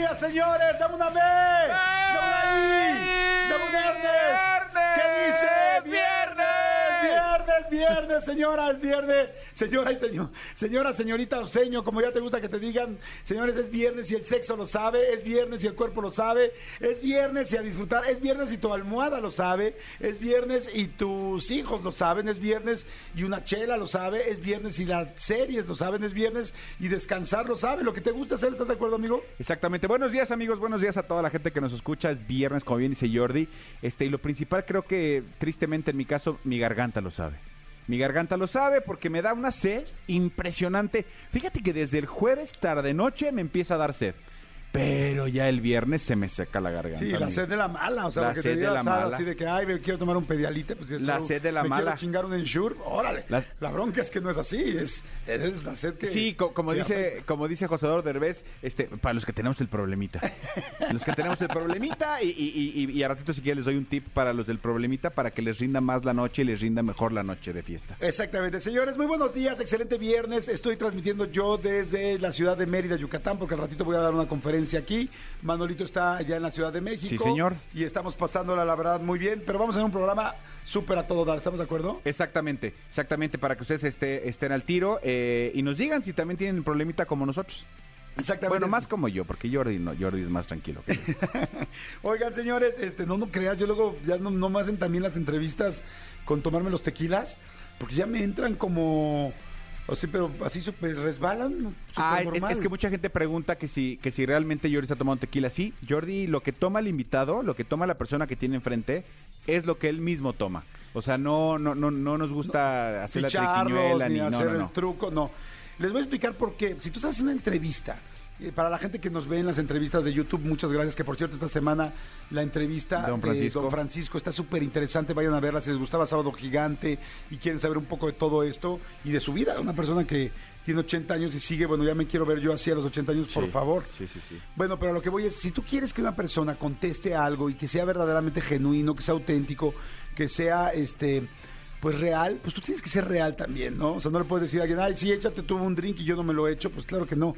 Días, señores. ¡Dame una B! ¡Dame una I! ¡Dame un viernes! ¿Qué dice? ¡Viernes! ¡Viernes, viernes, señora! ¡Es viernes! Señora y señor, señora, señorita Oseño, como ya te gusta que te digan, señores, es viernes y el sexo lo sabe, es viernes y el cuerpo lo sabe, es viernes y a disfrutar, es viernes y tu almohada lo sabe, es viernes y tus hijos lo saben, es viernes y una chela lo sabe, es viernes y las series lo saben, es viernes y descansar lo sabe, lo que te gusta hacer, ¿estás de acuerdo, amigo? Exactamente. Buenos días, amigos. Buenos días a toda la gente que nos escucha. Es viernes, como bien dice Jordi. Este, y lo principal, creo que tristemente en mi caso, mi garganta lo sabe. Mi garganta lo sabe porque me da una sed impresionante. Fíjate que desde el jueves tarde noche me empieza a dar sed. Pero ya el viernes se me seca la garganta. Sí, la amigo. sed de la mala, o sea, La que sed te de la mala. así de que, ay, me quiero tomar un pedialite, pues es La sed de la me mala. quiero chingar un ensure, órale. La- La, bronca es que no es así, es, es la sed que... Sí, co- como que dice, como dice Josador Derbez, este, para los que tenemos el problemita. los que tenemos el problemita, y, y, y, y a ratito si quieres les doy un tip para los del problemita para que les rinda más la noche y les rinda mejor la noche de fiesta. Exactamente, señores, muy buenos días, excelente viernes. Estoy transmitiendo yo desde la ciudad de Mérida, Yucatán, porque al ratito voy a dar una conferencia aquí. Manolito está allá en la Ciudad de México. Sí, señor. Y estamos pasándola, la verdad, muy bien. Pero vamos a hacer un programa súper a todo dar, ¿estamos de acuerdo? Exactamente, exactamente, para que ustedes esté- estén al tiro eh, y nos digan si también tienen problemita como nosotros. Exactamente. Bueno, más como yo, porque Jordi no, Jordi es más tranquilo. que yo. Oigan, señores, este, no, no creas, yo luego ya no, no me hacen también las entrevistas con tomarme los tequilas, porque ya me entran como... O sea, pero así súper resbalan. Ah, es, que mucha gente pregunta que si, que si realmente Jordi está tomando tequila. Sí, Jordi, lo que toma el invitado, lo que toma la persona que tiene enfrente, es lo que él mismo toma. O sea, no, no, no, no nos gusta hacer la triquiñuela ni ni no, hacer no, el no. truco, no. Les voy a explicar por qué. Si tú estás haciendo una entrevista, para la gente que nos ve en las entrevistas de YouTube, muchas gracias, que por cierto esta semana la entrevista Don de. Don Francisco está súper interesante, vayan a verla si les gustaba Sábado Gigante y quieren saber un poco de todo esto y de su vida, una persona que tiene 80 años y sigue, bueno, ya me quiero ver yo así a los 80 años, por Sí, favor. Sí, sí, sí. Bueno, pero lo que voy es, si tú quieres que una persona conteste algo y que sea verdaderamente genuino, que sea auténtico, que sea este pues real, pues tú tienes que ser real también, ¿no? O sea, no le puedes decir a alguien, ay, sí, échate tú un drink y yo no me lo he hecho, pues claro que no.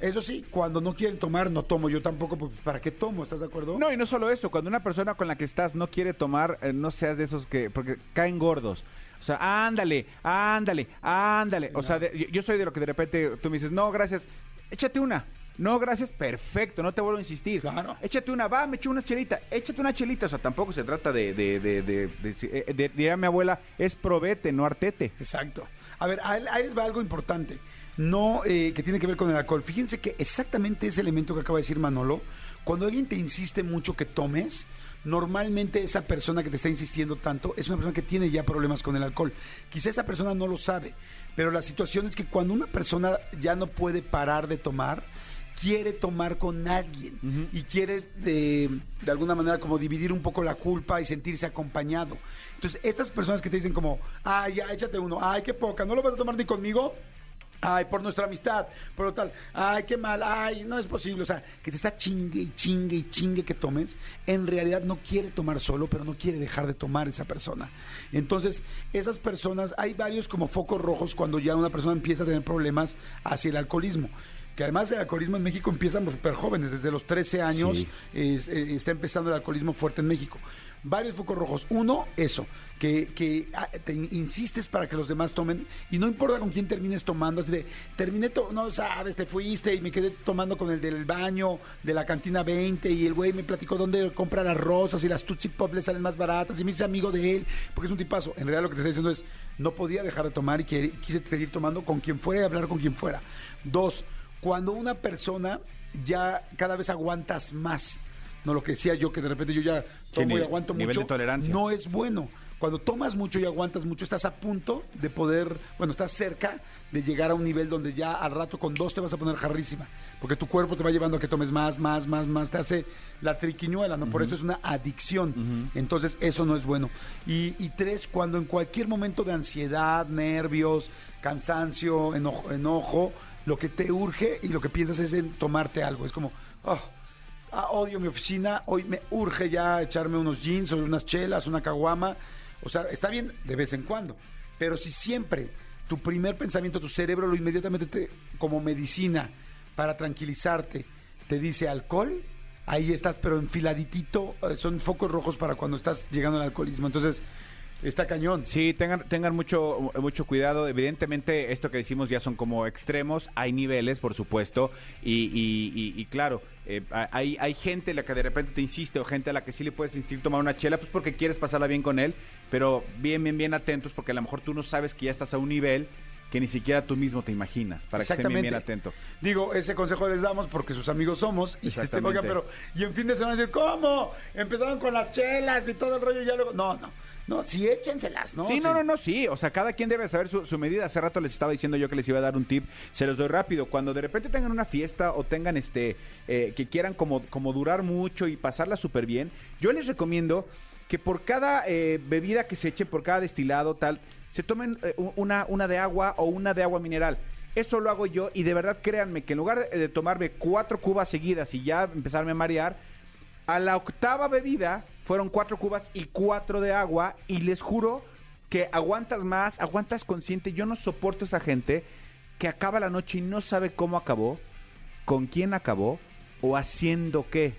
Eso sí, cuando no quieren tomar, no tomo. Yo tampoco, pues ¿para qué tomo? ¿Estás de acuerdo? No, y no solo eso, cuando una persona con la que estás no quiere tomar, eh, no seas de esos que, porque caen gordos. O sea, ándale, ándale, ándale. O sea, de- yo- yo soy de lo que de repente tú me dices, no, gracias, échate una. No, gracias, perfecto, no te vuelvo a insistir. Claro. Échate una, va, me echo una chelita, échate una chelita. O sea, tampoco se trata de, de, de, de, de, eh, de- diría mi abuela, es probete, no artete. Exacto. A ver, ahí ahí les va algo importante. No, eh, que tiene que ver con el alcohol. Fíjense que exactamente ese elemento que acaba de decir Manolo, cuando alguien te insiste mucho que tomes, normalmente esa persona que te está insistiendo tanto es una persona que tiene ya problemas con el alcohol. Quizá esa persona no lo sabe, pero la situación es que cuando una persona ya no puede parar de tomar, quiere tomar con alguien y quiere de, de alguna manera como dividir un poco la culpa y sentirse acompañado. Entonces, estas personas que te dicen como, ay, ya, échate uno, ay, qué poca, ¿no lo vas a tomar ni conmigo? Ay, por nuestra amistad, por lo tal, ay, qué mal, ay, no es posible. O sea, que te está chingue y chingue y chingue que tomes, en realidad no quiere tomar solo, pero no quiere dejar de tomar esa persona. Entonces, esas personas, hay varios como focos rojos cuando ya una persona empieza a tener problemas hacia el alcoholismo. Que además el alcoholismo en México empieza súper jóvenes, desde los 13 años Sí. es- eh, está empezando el alcoholismo fuerte en México. Varios focos rojos. Uno, eso, que, que ah, te in- insistes para que los demás tomen y no importa con quién termines tomando, así de, terminé, no sabes, te fuiste y me quedé tomando con el del baño de la cantina 20 y el güey me platicó dónde compra las rosas y las Tootsie Pop le salen más baratas y me hice amigo de él porque es un tipazo. En realidad lo que te está diciendo es, no podía dejar de tomar y quise seguir tomando con quien fuera y hablar con quien fuera. Dos, cuando una persona ya cada vez aguantas más, no lo que decía yo, que de repente yo ya tomo y aguanto nivel mucho, de tolerancia. no es bueno. Cuando tomas mucho y aguantas mucho, estás a punto de poder, bueno, estás cerca de llegar a un nivel donde ya al rato con dos te vas a poner jarrísima, porque tu cuerpo te va llevando a que tomes más, más, más, más, te hace la triquiñuela, ¿no? Por eso es una adicción. Entonces, eso no es bueno. Y, y tres, cuando en cualquier momento de ansiedad, nervios, cansancio, enojo, enojo, lo que te urge y lo que piensas es en tomarte algo. Es como, oh, ah, odio mi oficina, hoy me urge ya echarme unos jeans o unas chelas, una caguama. O sea, está bien de vez en cuando, pero si siempre tu primer pensamiento, tu cerebro lo inmediatamente te, como medicina para tranquilizarte, te dice alcohol, ahí estás, pero enfiladitito, eh, son focos rojos para cuando estás llegando al alcoholismo. Entonces, está cañón. Sí, tengan, tengan mucho, mucho cuidado. Evidentemente, esto que decimos ya son como extremos. Hay niveles, por supuesto. Y, y- y- y claro, eh, hay, hay gente a la que de repente te insiste o gente a la que sí le puedes insistir tomar una chela, pues porque quieres pasarla bien con él. Pero bien, bien, bien atentos porque a lo mejor tú no sabes que ya estás a un nivel que ni siquiera tú mismo te imaginas. Para que estén bien, bien atentos. Digo, ese consejo les damos porque sus amigos somos. Y, este, oigan, pero, y en fin de semana decir, ¿cómo? Empezaron con las chelas y todo el rollo y ya luego. No, no. No, sí, échenselas, ¿no? Sí, no, no, no, sí. O sea, cada quien debe saber su, su medida. Hace rato les estaba diciendo yo que les iba a dar un tip. Se los doy rápido. Cuando de repente tengan una fiesta o tengan este, eh, que quieran como, como durar mucho y pasarla súper bien, yo les recomiendo que por cada eh, bebida que se eche, por cada destilado, tal, se tomen eh, una, una de agua o una de agua mineral. Eso lo hago yo y de verdad créanme que en lugar de tomarme cuatro cubas seguidas y ya empezarme a marear, a la octava bebida fueron cuatro cubas y cuatro de agua y les juro que aguantas más, aguantas consciente. Yo no soporto esa gente que acaba la noche y no sabe cómo acabó, con quién acabó o haciendo qué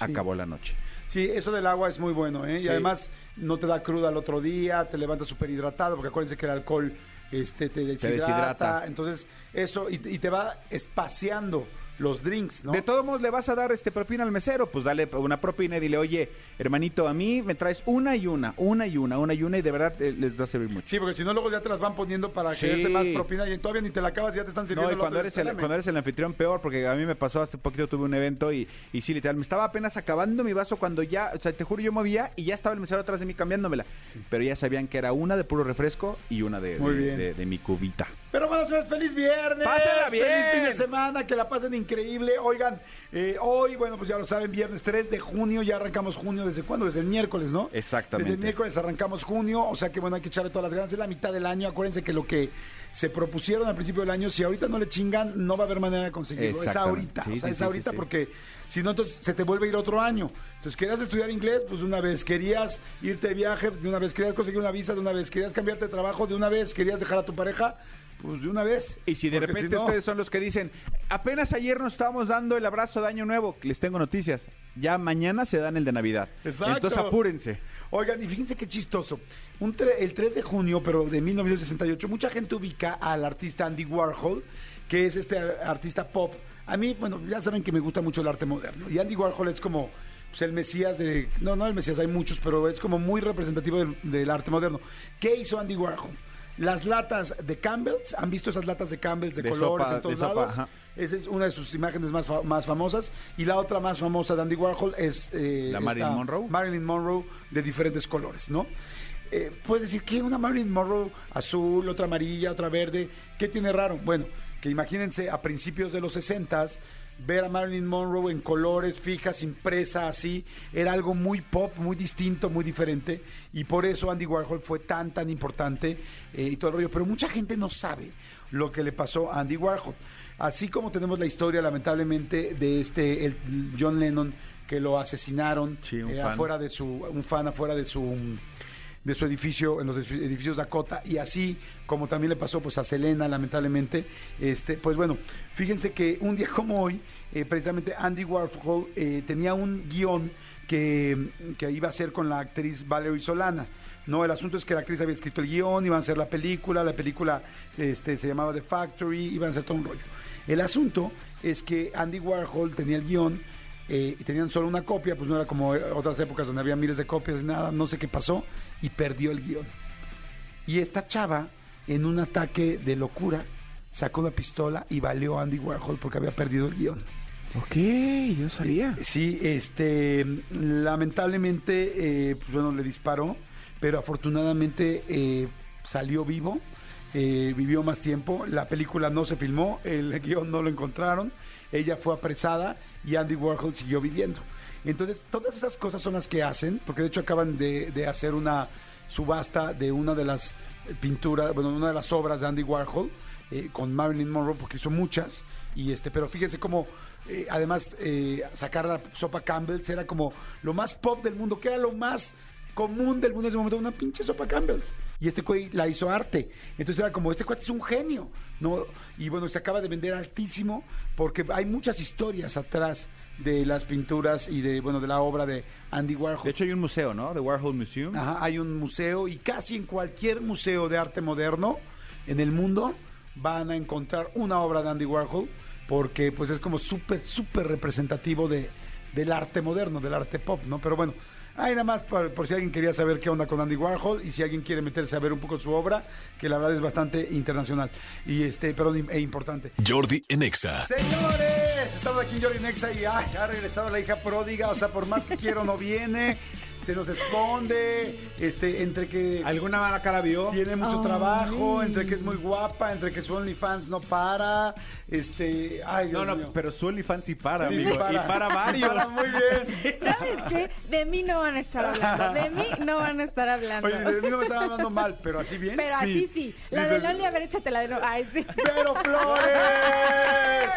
acabó la noche. Sí, eso del agua es muy bueno, ¿eh? Y además no te da cruda al otro día, te levantas súper hidratado, porque acuérdense que el alcohol este, te deshidrata. deshidrata. Entonces, eso, y, y te va espaciando los drinks, ¿no? De todos modos, le vas a dar este propina al mesero, pues dale una propina y dile, oye, hermanito, a mí me traes una y una, una y una, una y una, y de verdad eh, les va a servir mucho. Sí, porque si no, luego ya te las van poniendo para Sí. quererte más propina y todavía ni te la acabas y ya te están sirviendo. No, y cuando eres, el, cuando eres el anfitrión, peor, porque a mí me pasó hace poquito, tuve un evento y, y sí, literal, me estaba apenas acabando mi vaso cuando ya, o sea, te juro, yo movía y ya estaba el mesero atrás de mí cambiándomela. Pero ya sabían que era una de puro refresco y una de, Muy de- bien. de- de mi cubita. Pero bueno, señores, feliz viernes. Pásenla bien. Feliz fin de semana, que la pasen increíble. Oigan, eh, hoy, bueno, pues ya lo saben, viernes 3 de junio, ya arrancamos junio. ¿Desde cuándo? Desde el miércoles, ¿no? Exactamente. Desde el miércoles arrancamos junio, o sea que bueno, hay que echarle todas las ganas. Es la mitad del año. Acuérdense que lo que se propusieron al principio del año, si ahorita no le chingan, no va a haber manera de conseguirlo. Es ahorita. Sí, o sea, sí, es ahorita sí. porque si no, entonces se te vuelve a ir otro año. Entonces, querías estudiar inglés, pues de una vez. Querías irte de viaje, de una vez. Querías conseguir una visa, de una vez. Querías cambiarte de trabajo, de una vez. Querías dejar a tu pareja, pues de una vez. Y si de Porque repente no- ustedes son los que dicen, apenas ayer nos estábamos dando el abrazo de Año Nuevo, les tengo noticias. Ya mañana se dan el de Navidad. Exacto. Entonces apúrense. Oigan, y fíjense qué chistoso. Un tre- el 3 de junio, pero de 1968, mucha gente ubica al artista Andy Warhol, que es este artista pop. A mí, bueno, ya saben que me gusta mucho el arte moderno. Y Andy Warhol es como pues, el mesías de... No, no el mesías, hay muchos, pero es como muy representativo del, del arte moderno. ¿Qué hizo Andy Warhol? Las latas de Campbell's, ¿han visto esas latas de Campbell's de, De colores sopa, en todos sopa, lados? ajá. Esa es una de sus imágenes más, fa- más famosas. Y la otra más famosa de Andy Warhol es... eh, ¿La Marilyn Monroe? Marilyn Monroe de diferentes colores, ¿no? Eh, puedes decir que una Marilyn Monroe azul, otra amarilla, otra verde, ¿qué tiene raro? Bueno, que imagínense a principios de los 60 ver a Marilyn Monroe en colores fijas, impresa así, era algo muy pop, muy distinto, muy diferente, y por eso Andy Warhol fue tan, tan importante eh, y todo el rollo. Pero mucha gente no sabe lo que le pasó a Andy Warhol. Así como tenemos la historia, lamentablemente, de este el John Lennon que lo asesinaron Sí, eh, afuera de su un fan afuera de su de su edificio en los edifi- edificios Dakota y así como también le pasó pues a Selena lamentablemente este pues bueno fíjense que un día como hoy eh, precisamente Andy Warhol eh, tenía un guion que, que iba a hacer con la actriz Valerie Solana. No el asunto es que la actriz había escrito el guion iban a hacer la película la película este se llamaba The Factory iban a hacer todo un rollo. El asunto es que Andy Warhol tenía el guion eh, y tenían solo una copia, pues no era como eh, otras épocas donde había miles de copias y nada, no sé qué pasó, y perdió el guion. Y esta chava, en un ataque de locura, sacó una pistola y valió a Andy Warhol porque había perdido el guion. Ok, yo sabía. Sí, este, lamentablemente, eh, pues bueno, le disparó, pero afortunadamente eh, salió vivo, eh, vivió más tiempo, la película no se filmó, el guion no lo encontraron, ella fue apresada y Andy Warhol siguió viviendo. Entonces, todas esas cosas son las que hacen, porque de hecho acaban de, hacer una subasta de una de las pinturas, bueno, una de las obras de Andy Warhol, eh, con Marilyn Monroe, porque hizo muchas, y este, pero fíjense cómo eh, además eh, sacar la sopa Campbell's era como lo más pop del mundo, que era lo más común del mundo en ese momento, una pinche sopa Campbell's. Y este güey la hizo arte. Entonces era como, este cuate es un genio, ¿no? Y bueno, se acaba de vender altísimo porque hay muchas historias atrás de las pinturas y de, bueno, de la obra de Andy Warhol. De hecho, hay un museo, ¿no? The Warhol Museum. Ajá, hay un museo y casi en cualquier museo de arte moderno en el mundo van a encontrar una obra de Andy Warhol porque pues es como súper, súper representativo de, del arte moderno, del arte pop, ¿no? Pero bueno, ahí nada más por, por si alguien quería saber qué onda con Andy Warhol y si alguien quiere meterse a ver un poco su obra, que la verdad es bastante internacional y este, pero e importante. Jordi en Exa. Señores, estamos aquí en Jordi Nexa y ay, ha regresado la hija pródiga, o sea, por más que quiero no viene, se nos esconde, este, entre que ¿Alguna mala cara vio? tiene mucho trabajo, entre que es muy guapa, entre que su OnlyFans no para, este, ay Dios No, no, mío. pero su OnlyFans sí para, Sí, sí amigo. para. Y para varios. Para muy bien. ¿Sabes qué? De mí no van a estar hablando. De mí no van a estar hablando. Oye, de mí no me están hablando mal, pero así bien. Pero así sí. La Dice- de Loli, a ver, échate la de Loli. Ay, sí. ¡Pero Flores!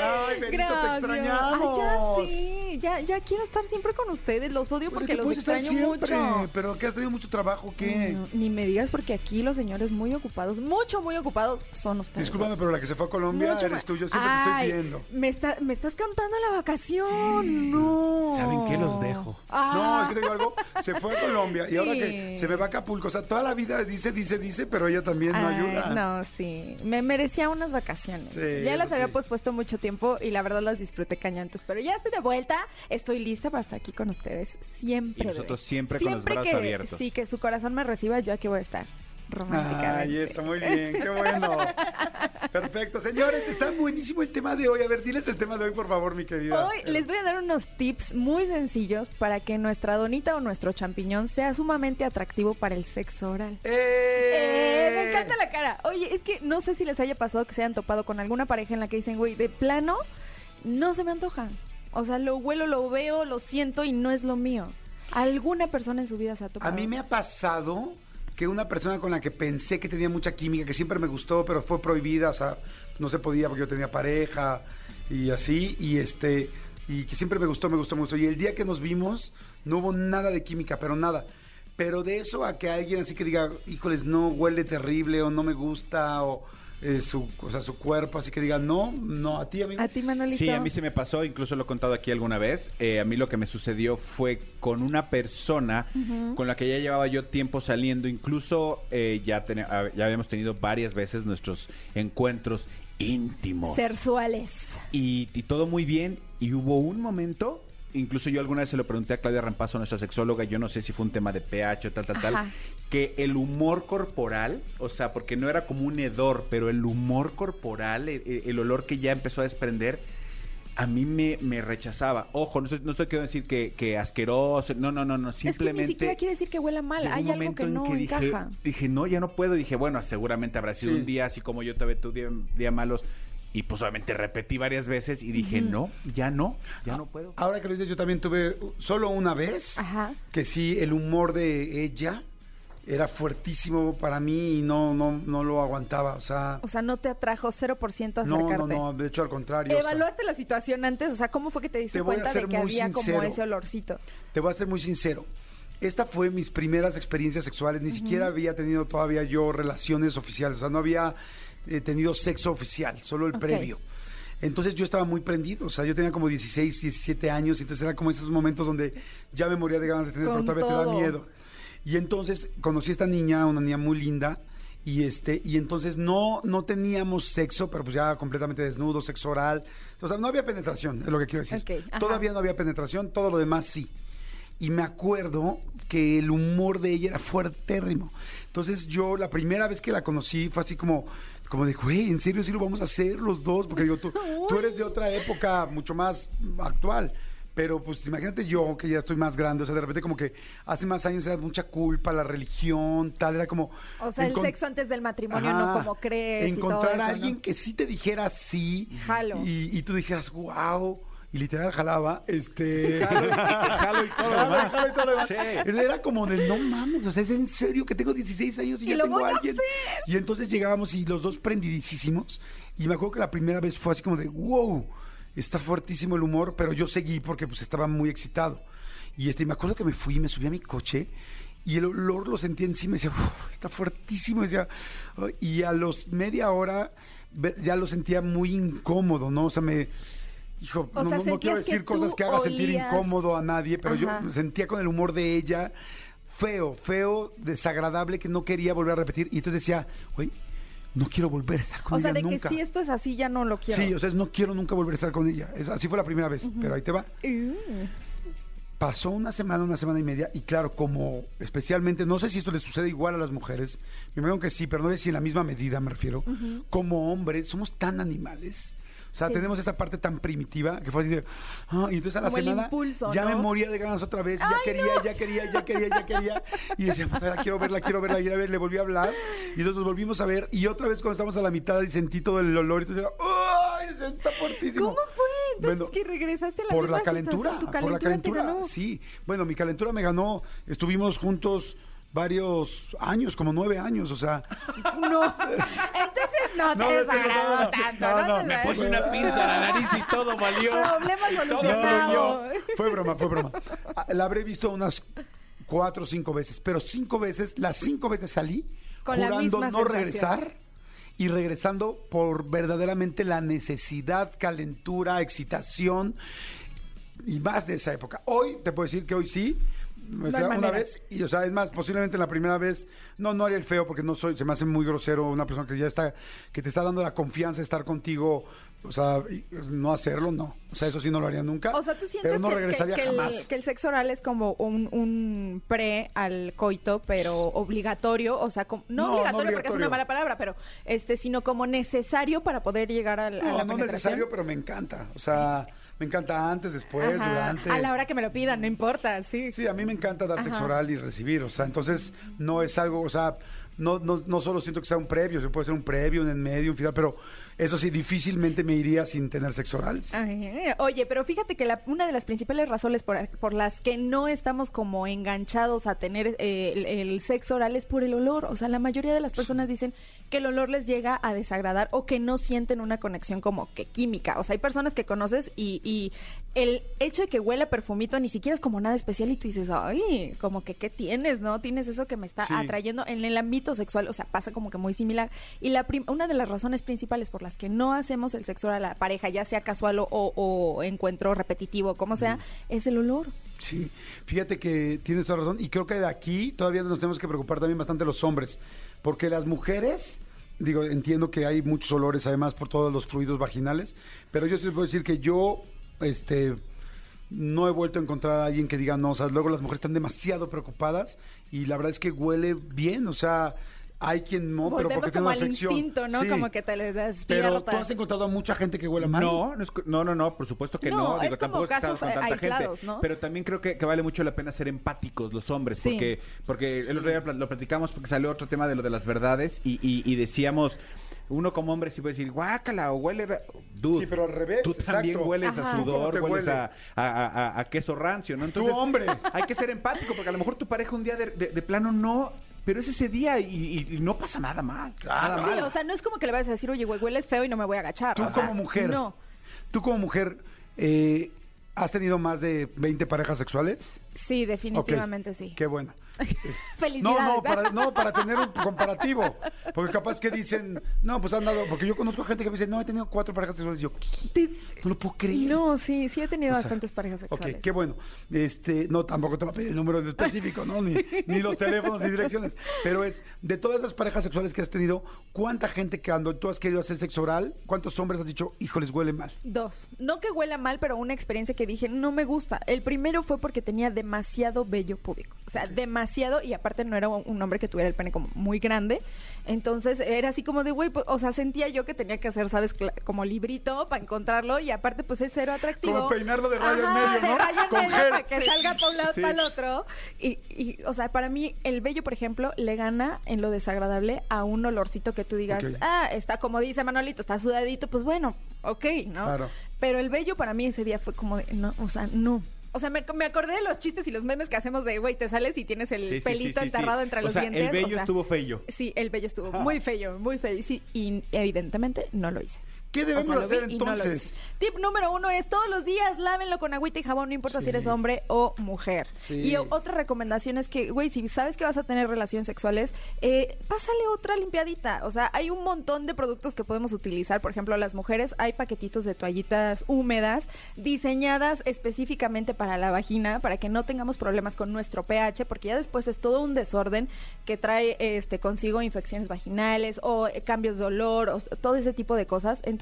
¡Ay, Benito, te Gracias. extrañamos! Ay, ya sí. Ya, ya quiero estar siempre con ustedes. Los odio Pues es porque que los extraño siempre, mucho. Pero que has tenido mucho trabajo, ¿qué? No, ni me digas porque aquí los señores muy ocupados, mucho, muy ocupados, son ustedes. Discúlpame, dos. pero la que se fue a Colombia Mucho eres tú. Yo siempre te Ay, estoy viendo. Me, está, me estás cantando la vacación. No. ¿Saben qué? Los dejo. Ah. No, es que te digo algo. Se fue a Colombia y ahora que se me va a Acapulco. O sea, toda la vida dice, dice, dice, pero ella también no Ay, ayuda. No, sí. Me merecía unas vacaciones. Sí, ya las había sí. pospuesto mucho tiempo y la verdad las disfruté cañantes. Pero ya estoy de vuelta. Estoy lista para estar aquí con ustedes siempre. Y nosotros bebés. siempre con los brazos que, abiertos. Sí, que su corazón me reciba, yo aquí voy a estar. Románticamente. Ay, eso, muy bien, qué bueno. Perfecto. Señores, está buenísimo el tema de hoy. A ver, diles el tema de hoy, por favor, mi querida. Hoy les voy a dar unos tips muy sencillos para que nuestra donita o nuestro champiñón sea sumamente atractivo para el sexo oral. ¡Eh! Eh, me encanta la cara. Oye, es que no sé si les haya pasado que se hayan topado con alguna pareja en la que dicen, güey, de plano, no se me antoja. O sea, lo huelo, lo veo, lo siento y no es lo mío. ¿Alguna persona en su vida se ha topado? A mí me ha pasado que una persona con la que pensé que tenía mucha química, que siempre me gustó, pero fue prohibida, o sea, no se podía porque yo tenía pareja y así, y este, y que siempre me gustó, me gustó, me gustó. Y el día que nos vimos, no hubo nada de química, pero nada. Pero de eso a que alguien así que diga, híjoles, no huele terrible, o no me gusta, o eh, su, o sea, su cuerpo, así que diga, no, no, a ti, amigo. ¿A ti, Manolito? Sí, a mí se me pasó, incluso lo he contado aquí alguna vez. Eh, a mí lo que me sucedió fue con una persona con la que ya llevaba yo tiempo saliendo. Incluso eh, ya, tene- ah, ya habíamos tenido varias veces nuestros encuentros íntimos. Sexuales. Y, y todo muy bien. Y hubo un momento, incluso yo alguna vez se lo pregunté a Claudia Rampazo, nuestra sexóloga, yo no sé si fue un tema de pH o tal, tal, tal. Que el humor corporal, o sea, porque no era como un hedor, pero el humor corporal, el, el olor que ya empezó a desprender, a mí me, me rechazaba. Ojo, no estoy, no estoy queriendo decir que, que asqueroso, no, no, no, no, Es que ni simplemente... siquiera quiere decir que huela mal. Hay un algo momento que en no que dije, encaja. dije, no, ya no puedo. Dije, bueno, seguramente habrá sido Sí. un día así como yo tuve tu día, día malos. Y pues obviamente repetí varias veces y dije, no, ya no, ya no puedo. Ahora que lo dices, yo también tuve solo una vez Ajá. que sí, el humor de ella era fuertísimo para mí y no, no, no lo aguantaba. O sea, O sea, no te atrajo 0% no, acercarte. no, no, de hecho al contrario. o sea, ¿Evaluaste la situación antes? O sea, ¿cómo fue que te diste Te cuenta de que había como ese olorcito? te voy a ser muy sincero. Esta fue mis primeras experiencias sexuales. Ni siquiera había tenido todavía yo relaciones oficiales. O sea, no había eh, tenido sexo oficial, solo el previo. Entonces yo estaba muy prendido, o sea, yo tenía como 16, 17 años, entonces era como esos momentos donde ya me moría de ganas de tener, Con pero todavía te da miedo. Y entonces conocí a esta niña, una niña muy linda, y este, y entonces no, no teníamos sexo, pero pues ya completamente desnudo, sexo oral. O sea, no había penetración, es lo que quiero decir. Todavía no había penetración, todo lo demás sí. Y me acuerdo que el humor de ella era fuertérrimo. Entonces yo la primera vez que la conocí fue así como, como de, güey, ¿en serio sí lo vamos a hacer los dos? Porque digo, tú, tú eres de otra época mucho más actual. Pero pues imagínate yo, que ya estoy más grande, o sea, de repente como que hace más años era mucha culpa, la religión, tal, era como... O sea, el sexo antes del matrimonio, no como crees. y todo Encontrar eso, a ¿no? alguien que sí te dijera sí. Jalo. Y, y tú dijeras, wow. Y literal jalaba, este... Jalo, jalo y todo lo demás. jalo y todo lo demás. Sí. Era como de, no mames, o sea, es en serio que tengo 16 años y, Y ya lo tengo voy a a alguien. Y entonces llegábamos y los dos prendidísimos. Y me acuerdo que la primera vez fue así como de, wow, está fuertísimo el humor, pero yo seguí porque pues estaba muy excitado. Y este, y me acuerdo que me fui, me subí a mi coche y el olor lo sentí encima y decía, "Uf, está fuertísimo. Decía, "Ay", y a los media hora ya lo sentía muy incómodo, ¿no? O sea, me... Hijo, O no, sea, no- quiero decir cosas que haga sentir incómodo a nadie, pero yo Ajá. sentía con el humor de ella feo, feo, desagradable, que no quería volver a repetir. Y entonces decía, güey, no quiero volver a estar con O sea, ella de que nunca. si esto es así, ya no lo quiero. Sí, o sea, es no quiero nunca volver a estar con ella. Es- así fue la primera vez, pero ahí te va. Uh, Pasó una semana, una semana y media, y claro, como especialmente, no sé si esto le sucede igual a las mujeres, me imagino que sí, pero no sé si en la misma medida me refiero, como hombres somos tan animales. O sea, Sí. tenemos esta parte tan primitiva que fue así de, ah, y entonces a la Como semana impulso, ya me ¿no? moría de ganas otra vez, ya quería, ya quería, ya quería, ya quería, y decía, puta, la quiero verla, quiero verla, quiero verla, le volví a hablar, y entonces nos volvimos a ver, y otra vez cuando estábamos a la mitad y sentí todo el olor, y entonces, ¡ay! Está fuertísimo. ¿Cómo fue? Entonces Bueno, que regresaste a la por misma la calentura, situación, tu por la calentura te calentura, ganó. sí. Bueno, mi calentura me ganó, estuvimos juntos varios años, como nueve años, o sea, No. Entonces no te No, desagradó no, no, tanto. no, No, me. Puse una pinza a la nariz y todo valió. Problema solucionado. fue broma, fue broma. Ah, La habré visto unas cuatro o cinco veces, pero cinco veces, las cinco veces salí Con la jurando misma no sensación. regresar y regresando por verdaderamente la necesidad, calentura, excitación y más de esa época. Hoy te puedo decir que hoy sí. O hay sea, una manera. vez, y o sea, es más, posiblemente la primera vez, no, no haría el feo porque no soy, se me hace muy grosero una persona que ya está, que te está dando la confianza de estar contigo, o sea, y, no hacerlo, no. O sea, eso sí no lo haría nunca. O sea, tú sientes pero no que, regresaría que- que jamás. el, que el sexo oral es como un, un pre al coito, pero obligatorio, o sea, como- no, No, no obligatorio porque es una obligatorio. mala palabra, pero este, sino como necesario para poder llegar al- a, No, la no penetración. necesario, pero me encanta. O sea, me encanta antes, después, Ajá, durante. A la hora que me lo pidan, no importa, sí. Sí, a mí me encanta dar sexo oral y recibir, o sea, entonces no es algo, o sea, no, no, no solo siento que sea un previo, se puede ser un previo, un en medio, un final, pero eso sí, difícilmente me iría sin tener sexo oral. Ay, oye, pero fíjate que la- una de las principales razones por, por las que no estamos como enganchados a tener eh, el, el sexo oral es por el olor. O sea, la mayoría de las personas dicen que el olor les llega a desagradar o que no sienten una conexión como que química. O sea, hay personas que conoces y, y el hecho de que huele a perfumito ni siquiera es como nada especial y tú dices, ay, como que qué tienes, ¿no? Tienes eso que me está Sí. atrayendo en el ámbito sexual. O sea, pasa como que muy similar. Y la una de las razones principales por las que no hacemos el sexo oral a la pareja, ya sea casual o, o encuentro repetitivo, como sea, es el olor. Sí, fíjate que tienes toda razón y creo que de aquí todavía nos tenemos que preocupar también bastante los hombres, porque las mujeres, digo, entiendo que hay muchos olores además por todos los fluidos vaginales, pero yo sí les puedo decir que yo, este, no he vuelto a encontrar a alguien que diga no, o sea, luego las mujeres están demasiado preocupadas y la verdad es que huele bien, o sea, hay quien no, pero porque tiene una al afección. instinto, ¿no? Sí. Como que te le Pero despierta. tú has encontrado a mucha gente que huele mal. No, no, es no, no, no, por supuesto que No, Digo, tampoco es que con tanta aislados, gente. ¿no? Pero también creo que, que vale mucho la pena ser empáticos los hombres, Sí. porque porque el otro día lo platicamos porque salió otro tema de lo de las verdades y, y- y decíamos uno como hombre sí puede decir guácala o huele ra-". dude Sí, pero al revés, tú también exacto. hueles Ajá. a sudor ¿Cómo te hueles huele? a, a- a- a queso rancio no entonces hombre. hay que ser empático porque a lo mejor tu pareja un día de, de- de plano no pero es ese día y, y- y no pasa nada más nada Sí, mal. o sea, no es como que le vas a decir, oye, güey, hueles feo y no me voy a agachar. Tú o sea, como mujer. No. Tú como mujer, eh, ¿has tenido más de 20 parejas sexuales? Sí, definitivamente sí. Qué bueno. Felicidades. No, no, para, no, para tener un comparativo. Porque capaz que dicen, no, pues han dado, porque yo conozco gente que me dice, no, he tenido cuatro parejas sexuales. Y yo, No lo puedo creer. No, sí, sí he tenido O sea, bastantes parejas sexuales. Ok, qué bueno. Este, no, tampoco te va a pedir el número en específico, ¿no? Ni, ni los teléfonos ni direcciones. Pero es, de todas las parejas sexuales que has tenido, ¿cuánta gente que cuando tú has querido hacer sexo oral, cuántos hombres has dicho, híjoles, huele mal? Dos. No que huela mal, pero una experiencia que dije, no me gusta. El primero fue porque tenía demasiado vello público. O sea, demasiado, y aparte no era un hombre que tuviera el pene como muy grande. Entonces era así como de, güey, pues, o sea, sentía yo que tenía que hacer, ¿sabes? Como librito para encontrarlo, y aparte, pues es cero atractivo. Como peinarlo de rayo en Ajá, medio, ¿no? De rayo en medio para que salga para un lado Sí. para el otro. Y, y, o sea, para mí, el vello, por ejemplo, le gana en lo desagradable a un olorcito que tú digas, Ok. ah, está como dice Manolito, está sudadito, pues bueno, ok, ¿no? Claro. Pero el vello para mí ese día fue como de, no, o sea, no. O sea, me, me acordé de los chistes y los memes que hacemos de, güey, te sales y tienes el Sí, sí, sí, pelito sí, enterrado entre O los sea, dientes. el vello o sea, estuvo feo. Sí, el vello estuvo muy feo, muy feo. Sí, y evidentemente no lo hice. ¿Qué O sea, debemos hacer no entonces? Tip número uno es todos los días lávenlo con agüita y jabón, no importa si eres hombre o mujer. Sí. Y otra recomendación es que, güey, si sabes que vas a tener relaciones sexuales, eh, pásale otra limpiadita. O sea, hay un montón de productos que podemos utilizar. Por ejemplo, las mujeres hay paquetitos de toallitas húmedas diseñadas específicamente para la vagina, para que no tengamos problemas con nuestro pH, porque ya después es todo un desorden que trae este consigo infecciones vaginales o eh, cambios de olor, o todo ese tipo de cosas. Entonces,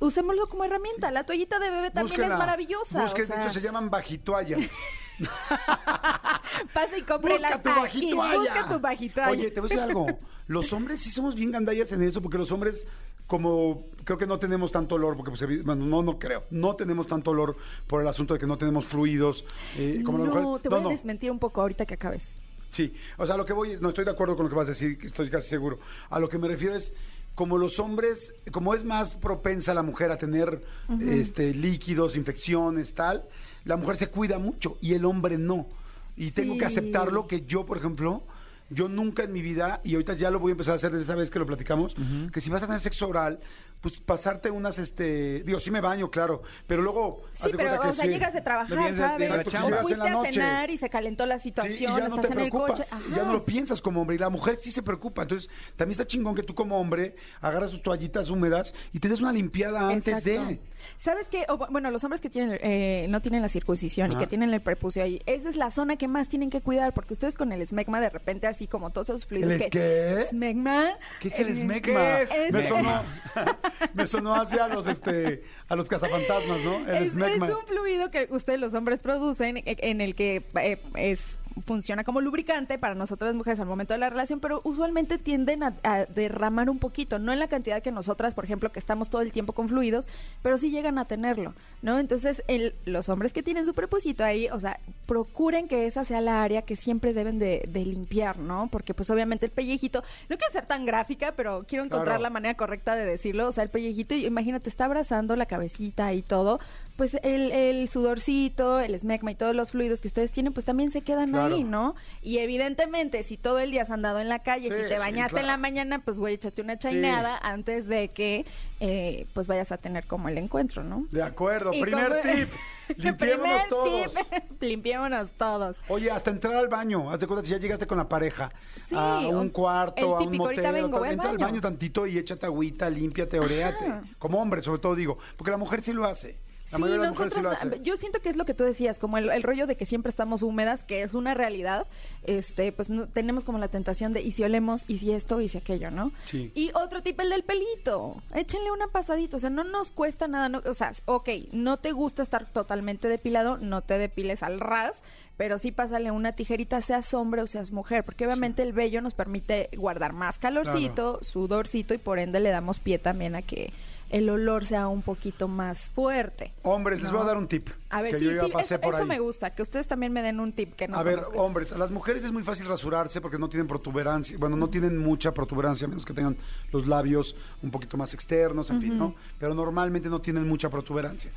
usémoslo como herramienta. La toallita de bebé también Búsquenla. es maravillosa. Busquen, o sea, de hecho se llaman bajitoallas. pasa y cómprelas Busca tu bajitoalla. Busca tu bajitoalla. Oye, te voy a decir algo. Los hombres sí somos bien gandallas en eso, porque los hombres, como creo que no tenemos tanto olor, porque pues, bueno, no, no creo, no tenemos tanto olor por el asunto de que no tenemos fluidos. eh, como no, te voy a desmentir un poco ahorita que acabes. Sí, o sea, lo que voy, no estoy de acuerdo con lo que vas a decir, estoy casi seguro. A lo que me refiero es, como los hombres, como es más propensa la mujer a tener este, líquidos, infecciones, tal, la mujer se cuida mucho y el hombre no. Y tengo que aceptarlo que yo, por ejemplo, yo nunca en mi vida, y ahorita ya lo voy a empezar a hacer desde esa vez que lo platicamos, que si vas a tener sexo oral, pues pasarte unas, este, digo, sí me baño, claro, pero luego... Sí, de pero, que o sea, sí. llegas de trabajar, vienes de- de ¿sabes? la en fuiste a cenar y se calentó la Sí, situación, y ya no estás te en el preocupas, coche. ya no lo piensas como hombre. Y la mujer sí se preocupa. Entonces, también está chingón que tú como hombre agarras tus toallitas húmedas y te des una limpiada antes Exacto. de. ¿Sabes qué? O, bueno, los hombres que tienen eh, no tienen la circuncisión y que tienen el prepucio ahí, esa es la zona que más tienen que cuidar, porque ustedes con el esmegma de repente así como todos esos fluidos ¿El que... qué? Esmegma. ¿Qué es el eh, esmegma? ¿qué es? Me sonó, me sonó hacia los este a los cazafantasmas, ¿no? El Es, un fluido que ustedes los hombres producen eh, en el que eh, es funciona como lubricante para nosotras mujeres al momento de la relación, pero usualmente tienden a, a derramar un poquito, no en la cantidad que nosotras, por ejemplo, que estamos todo el tiempo con fluidos, pero sí llegan a tenerlo, ¿no? Entonces, el- los hombres que tienen su prepucito ahí, o sea, procuren que esa sea la área que siempre deben de, de limpiar, ¿no? Porque pues obviamente el pellejito, no quiero ser tan gráfica, pero quiero encontrar Claro. la manera correcta de decirlo, o sea, el pellejito, y imagínate, está abrazando la cabecita y todo, pues el, el sudorcito, el esmegma y todos los fluidos que ustedes tienen, pues también se quedan Claro. ahí, ¿no? Y evidentemente, si todo el día has andado en la calle, Sí, si te sí, bañaste claro. en la mañana, pues güey, échate una chaineada antes de que eh, pues vayas a tener como el encuentro, ¿no? De acuerdo. Y Primer como- tip. Limpiémonos Primer todos. tip, limpiémonos todos. Oye, hasta entrar al baño, haz de cuenta si ya llegaste con la pareja Sí, a un cuarto, a un típico, motel, vengo, tal, entra al baño. tantito y échate agüita, límpiate, oréate. Como hombre, sobre todo digo, porque la mujer sí lo hace. Sí, lo nosotros, hace. yo siento que es lo que tú decías, como el, el rollo de que siempre estamos húmedas, que es una realidad, este, pues no- tenemos como la tentación de, y si olemos, y si esto, y si aquello, ¿no? Sí. Y otro tipo, el del pelito, échenle una pasadita, o sea, no nos cuesta nada, no, o sea, ok, no te gusta estar totalmente depilado, no te depiles al ras, pero sí pásale una tijerita, seas hombre o seas mujer, porque obviamente el vello nos permite guardar más calorcito, sudorcito, y por ende le damos pie también a que el olor sea un poquito más fuerte. Hombres, les voy a dar un tip. A ver, que sí, yo ya sí, pasé eso, por eso ahí. me gusta, que ustedes también me den un tip que no a ver, hombres, a las mujeres es muy fácil rasurarse porque no tienen protuberancia, bueno, no tienen mucha protuberancia, a menos que tengan los labios un poquito más externos, en fin, ¿no? Pero normalmente no tienen mucha protuberancia.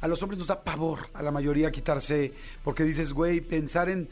A los hombres nos da pavor a la mayoría quitarse, porque dices, güey, pensar en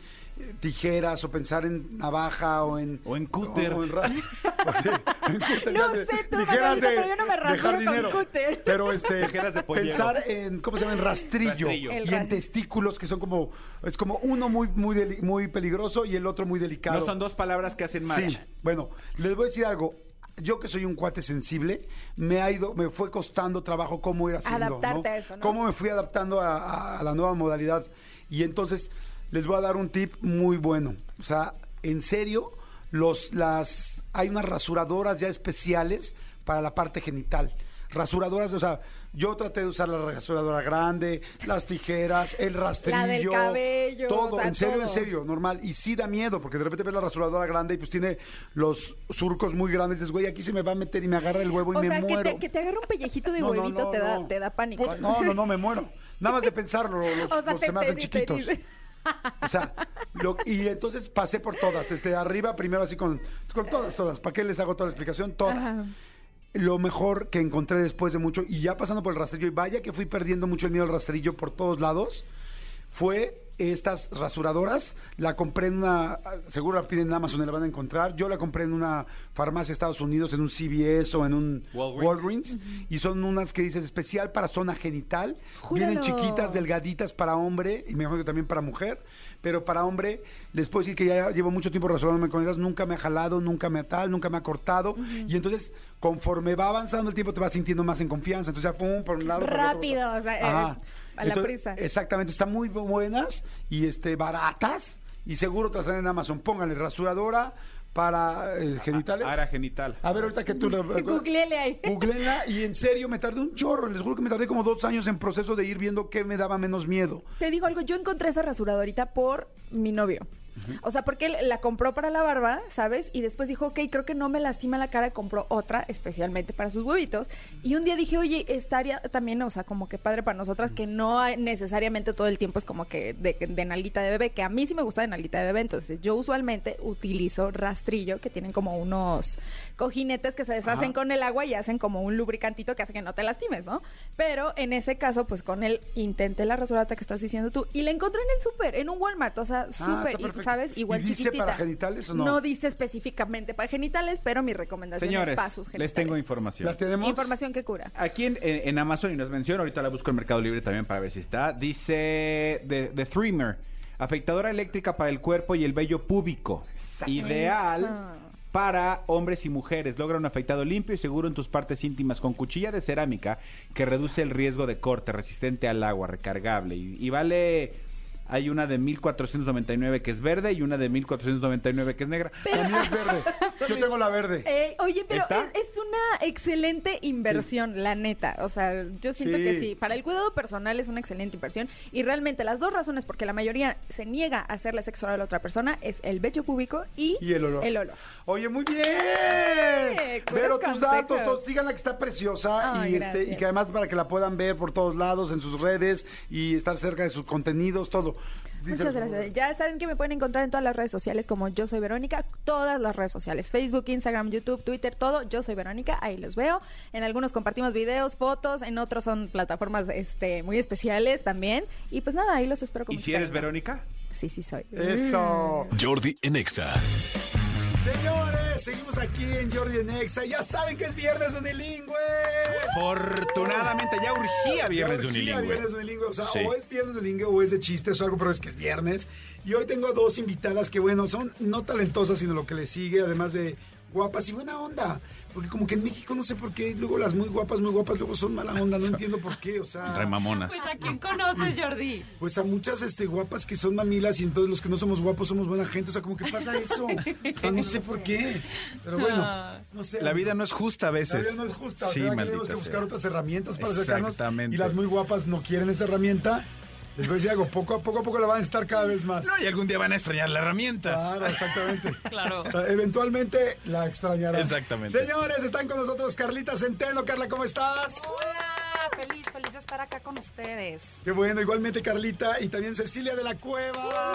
tijeras o pensar en navaja o en... O en cúter. O, o en ras- o sí, en cúter, No de- sé tú, tijeras de- pero yo no me rasuro con cúter. Pero este... Tijeras de pollero. pensar en, ¿cómo se llama? En rastrillo. Rastrillo. Y en testículos que son como... Es como uno muy, muy, deli- muy peligroso y el otro muy delicado. No son dos palabras que hacen match. Sí, bueno, les voy a decir algo. Yo que soy un cuate sensible, me ha ido, me fue costando trabajo cómo ir haciendo. Adaptarte ¿no? a eso, ¿no? Cómo me fui adaptando a, a- a la nueva modalidad. Y entonces les voy a dar un tip muy bueno. O sea, en serio, los, las, hay unas rasuradoras ya especiales para la parte genital. rasuradoras, o sea, yo traté de usar la rasuradora grande, las tijeras, el rastrillo. cabello, Todo, o sea, en serio, en todo. serio, normal. Y sí da miedo, porque de repente ves la rasuradora grande y pues tiene los surcos muy grandes. Dices, güey, aquí se me va a meter y me agarra el huevo y O me sea, muero. que te agarre un pellejito de No, huevito no, te, da, te da pánico. No, no, no, me muero. Nada más de pensarlo, los, O sea, los te- se me hacen te- chiquitos. O sea, lo- y entonces pasé por todas, desde arriba, primero así con, con todas, todas. ¿Para qué les hago toda la explicación? Todas. Ajá. Lo mejor que encontré después de mucho, y ya pasando por el rastrillo, y vaya que fui perdiendo mucho el miedo al rastrillo por todos lados, fue estas rasuradoras. La compré en una, seguro la piden en Amazon y la van a encontrar. Yo la compré en una farmacia de Estados Unidos, en un CVS o en un Walgreens. Walgreens. Y son unas que dices especial para zona genital. Vienen chiquitas, delgaditas para hombre, y mejor que también para mujer. Pero para hombre, les puedo decir que ya llevo mucho tiempo rasurándome con ellas, nunca me ha jalado, nunca me ha tal, nunca me ha cortado. Y entonces, conforme va avanzando el tiempo, te vas sintiendo más en confianza. Entonces ya pum, por un lado. por el otro, por Rápido, otro. o sea, eh. A la prisa. Exactamente, están muy buenas y este baratas. Y seguro te las traen en Amazon. Pónganle rasuradora para eh, genitales. Ara genital. A ver, ahorita que tú... Googleele ahí. Googleenla y en serio me tardé un chorro. Les juro que me tardé como dos años en proceso de ir viendo qué me daba menos miedo. Te digo algo, yo encontré esa rasuradorita por mi novio. O sea, porque él la compró para la barba, ¿sabes? Y después dijo, ok, creo que no me lastima la cara, compró otra especialmente para sus huevitos. Y un día dije, oye, estaría también, o sea, como que padre para nosotras, que no hay- necesariamente todo el tiempo es como que de, de nalguita de bebé, que a mí sí me gusta de nalguita de bebé. Entonces, yo usualmente utilizo rastrillo, que tienen como unos cojinetes que se deshacen Ajá. con el agua y hacen como un lubricantito que hace que no te lastimes, ¿no? Pero en ese caso, pues con él intenté la rasurata que estás diciendo tú y la encontré en el súper, en un Walmart, o sea, súper, Ah, y, perfecto. ¿Sabes? Igual ¿Y dice chiquitita. para genitales o no? No dice específicamente para genitales, pero mi recomendación Señores, es para sus genitales. les tengo información. ¿La tenemos? Información que cura. Aquí en, en- en Amazon, y nos menciona, ahorita la busco en Mercado Libre también para ver si está, dice The, The Trimmer, afeitadora eléctrica para el cuerpo y el vello púbico. Ideal Eso. para hombres y mujeres. Logra un afeitado limpio y seguro en tus partes íntimas con cuchilla de cerámica que reduce el riesgo de corte, resistente al agua, recargable. Y, y vale... Hay una de 1499 que es verde y una de 1499 que es negra. La mía es verde. Yo tengo la verde. Eh, oye, pero es, es una excelente inversión, la neta. O sea, yo siento Sí. que sí. Para el cuidado personal es una excelente inversión. Y realmente las dos razones porque la mayoría se niega a hacerle sexo oral a la otra persona es el vello púbico y, Y el olor. El olor. Oye, muy bien. puros Pero tus datos, todos, síganla que está preciosa Ay, y este y que además para que la puedan ver por todos lados en sus redes y estar cerca de sus contenidos, todo. Muchas gracias. Ya saben que me pueden encontrar en todas las redes sociales como Yo Soy Verónica, todas las redes sociales, Facebook, Instagram, YouTube, Twitter, todo. Yo Soy Verónica, ahí los veo. En algunos compartimos videos, fotos, en otros son plataformas este, muy especiales también. Y pues nada, ahí los espero con ¿Y si eres. Verónica? Sí, sí soy. Eso. Jordi en Exa. Señores, seguimos aquí en Jordi en Exa. Ya saben que es viernes unilingüe. Afortunadamente ya urgía viernes Ya urgía unilingüe. Viernes unilingüe. O sea, Sí. o es viernes unilingüe o es de chistes o algo, pero es que es viernes. Y hoy tengo dos invitadas que, bueno, son no talentosas, sino lo que les sigue, además de guapas y buena onda. Porque como que en México no sé por qué, luego las muy guapas, muy guapas, luego son mala onda, no entiendo por qué, o sea... Remamonas. Pues a quién conoces, Jordi. Pues a muchas este, guapas que son mamilas y entonces los que no somos guapos somos buena gente, o sea, como que pasa eso. O sea, no sé por qué. Pero bueno, no sé. La vida no es justa a La veces. vida no es justa, Sí, ¿verdad? que maldita tenemos que buscar sea. otras herramientas para sacarnos. Exactamente. Y las muy guapas no quieren esa herramienta. Les voy a decir algo, poco a poco, a poco la van a necesitar cada vez más. No, y algún día van a extrañar la herramienta. Claro, exactamente. Claro. O sea, eventualmente la extrañarán. Exactamente. Señores, están con nosotros Carlita Centeno. Carla, ¿cómo estás? Hola, feliz, feliz de estar acá con ustedes. Qué bueno, igualmente Carlita y también Cecilia de la Cueva.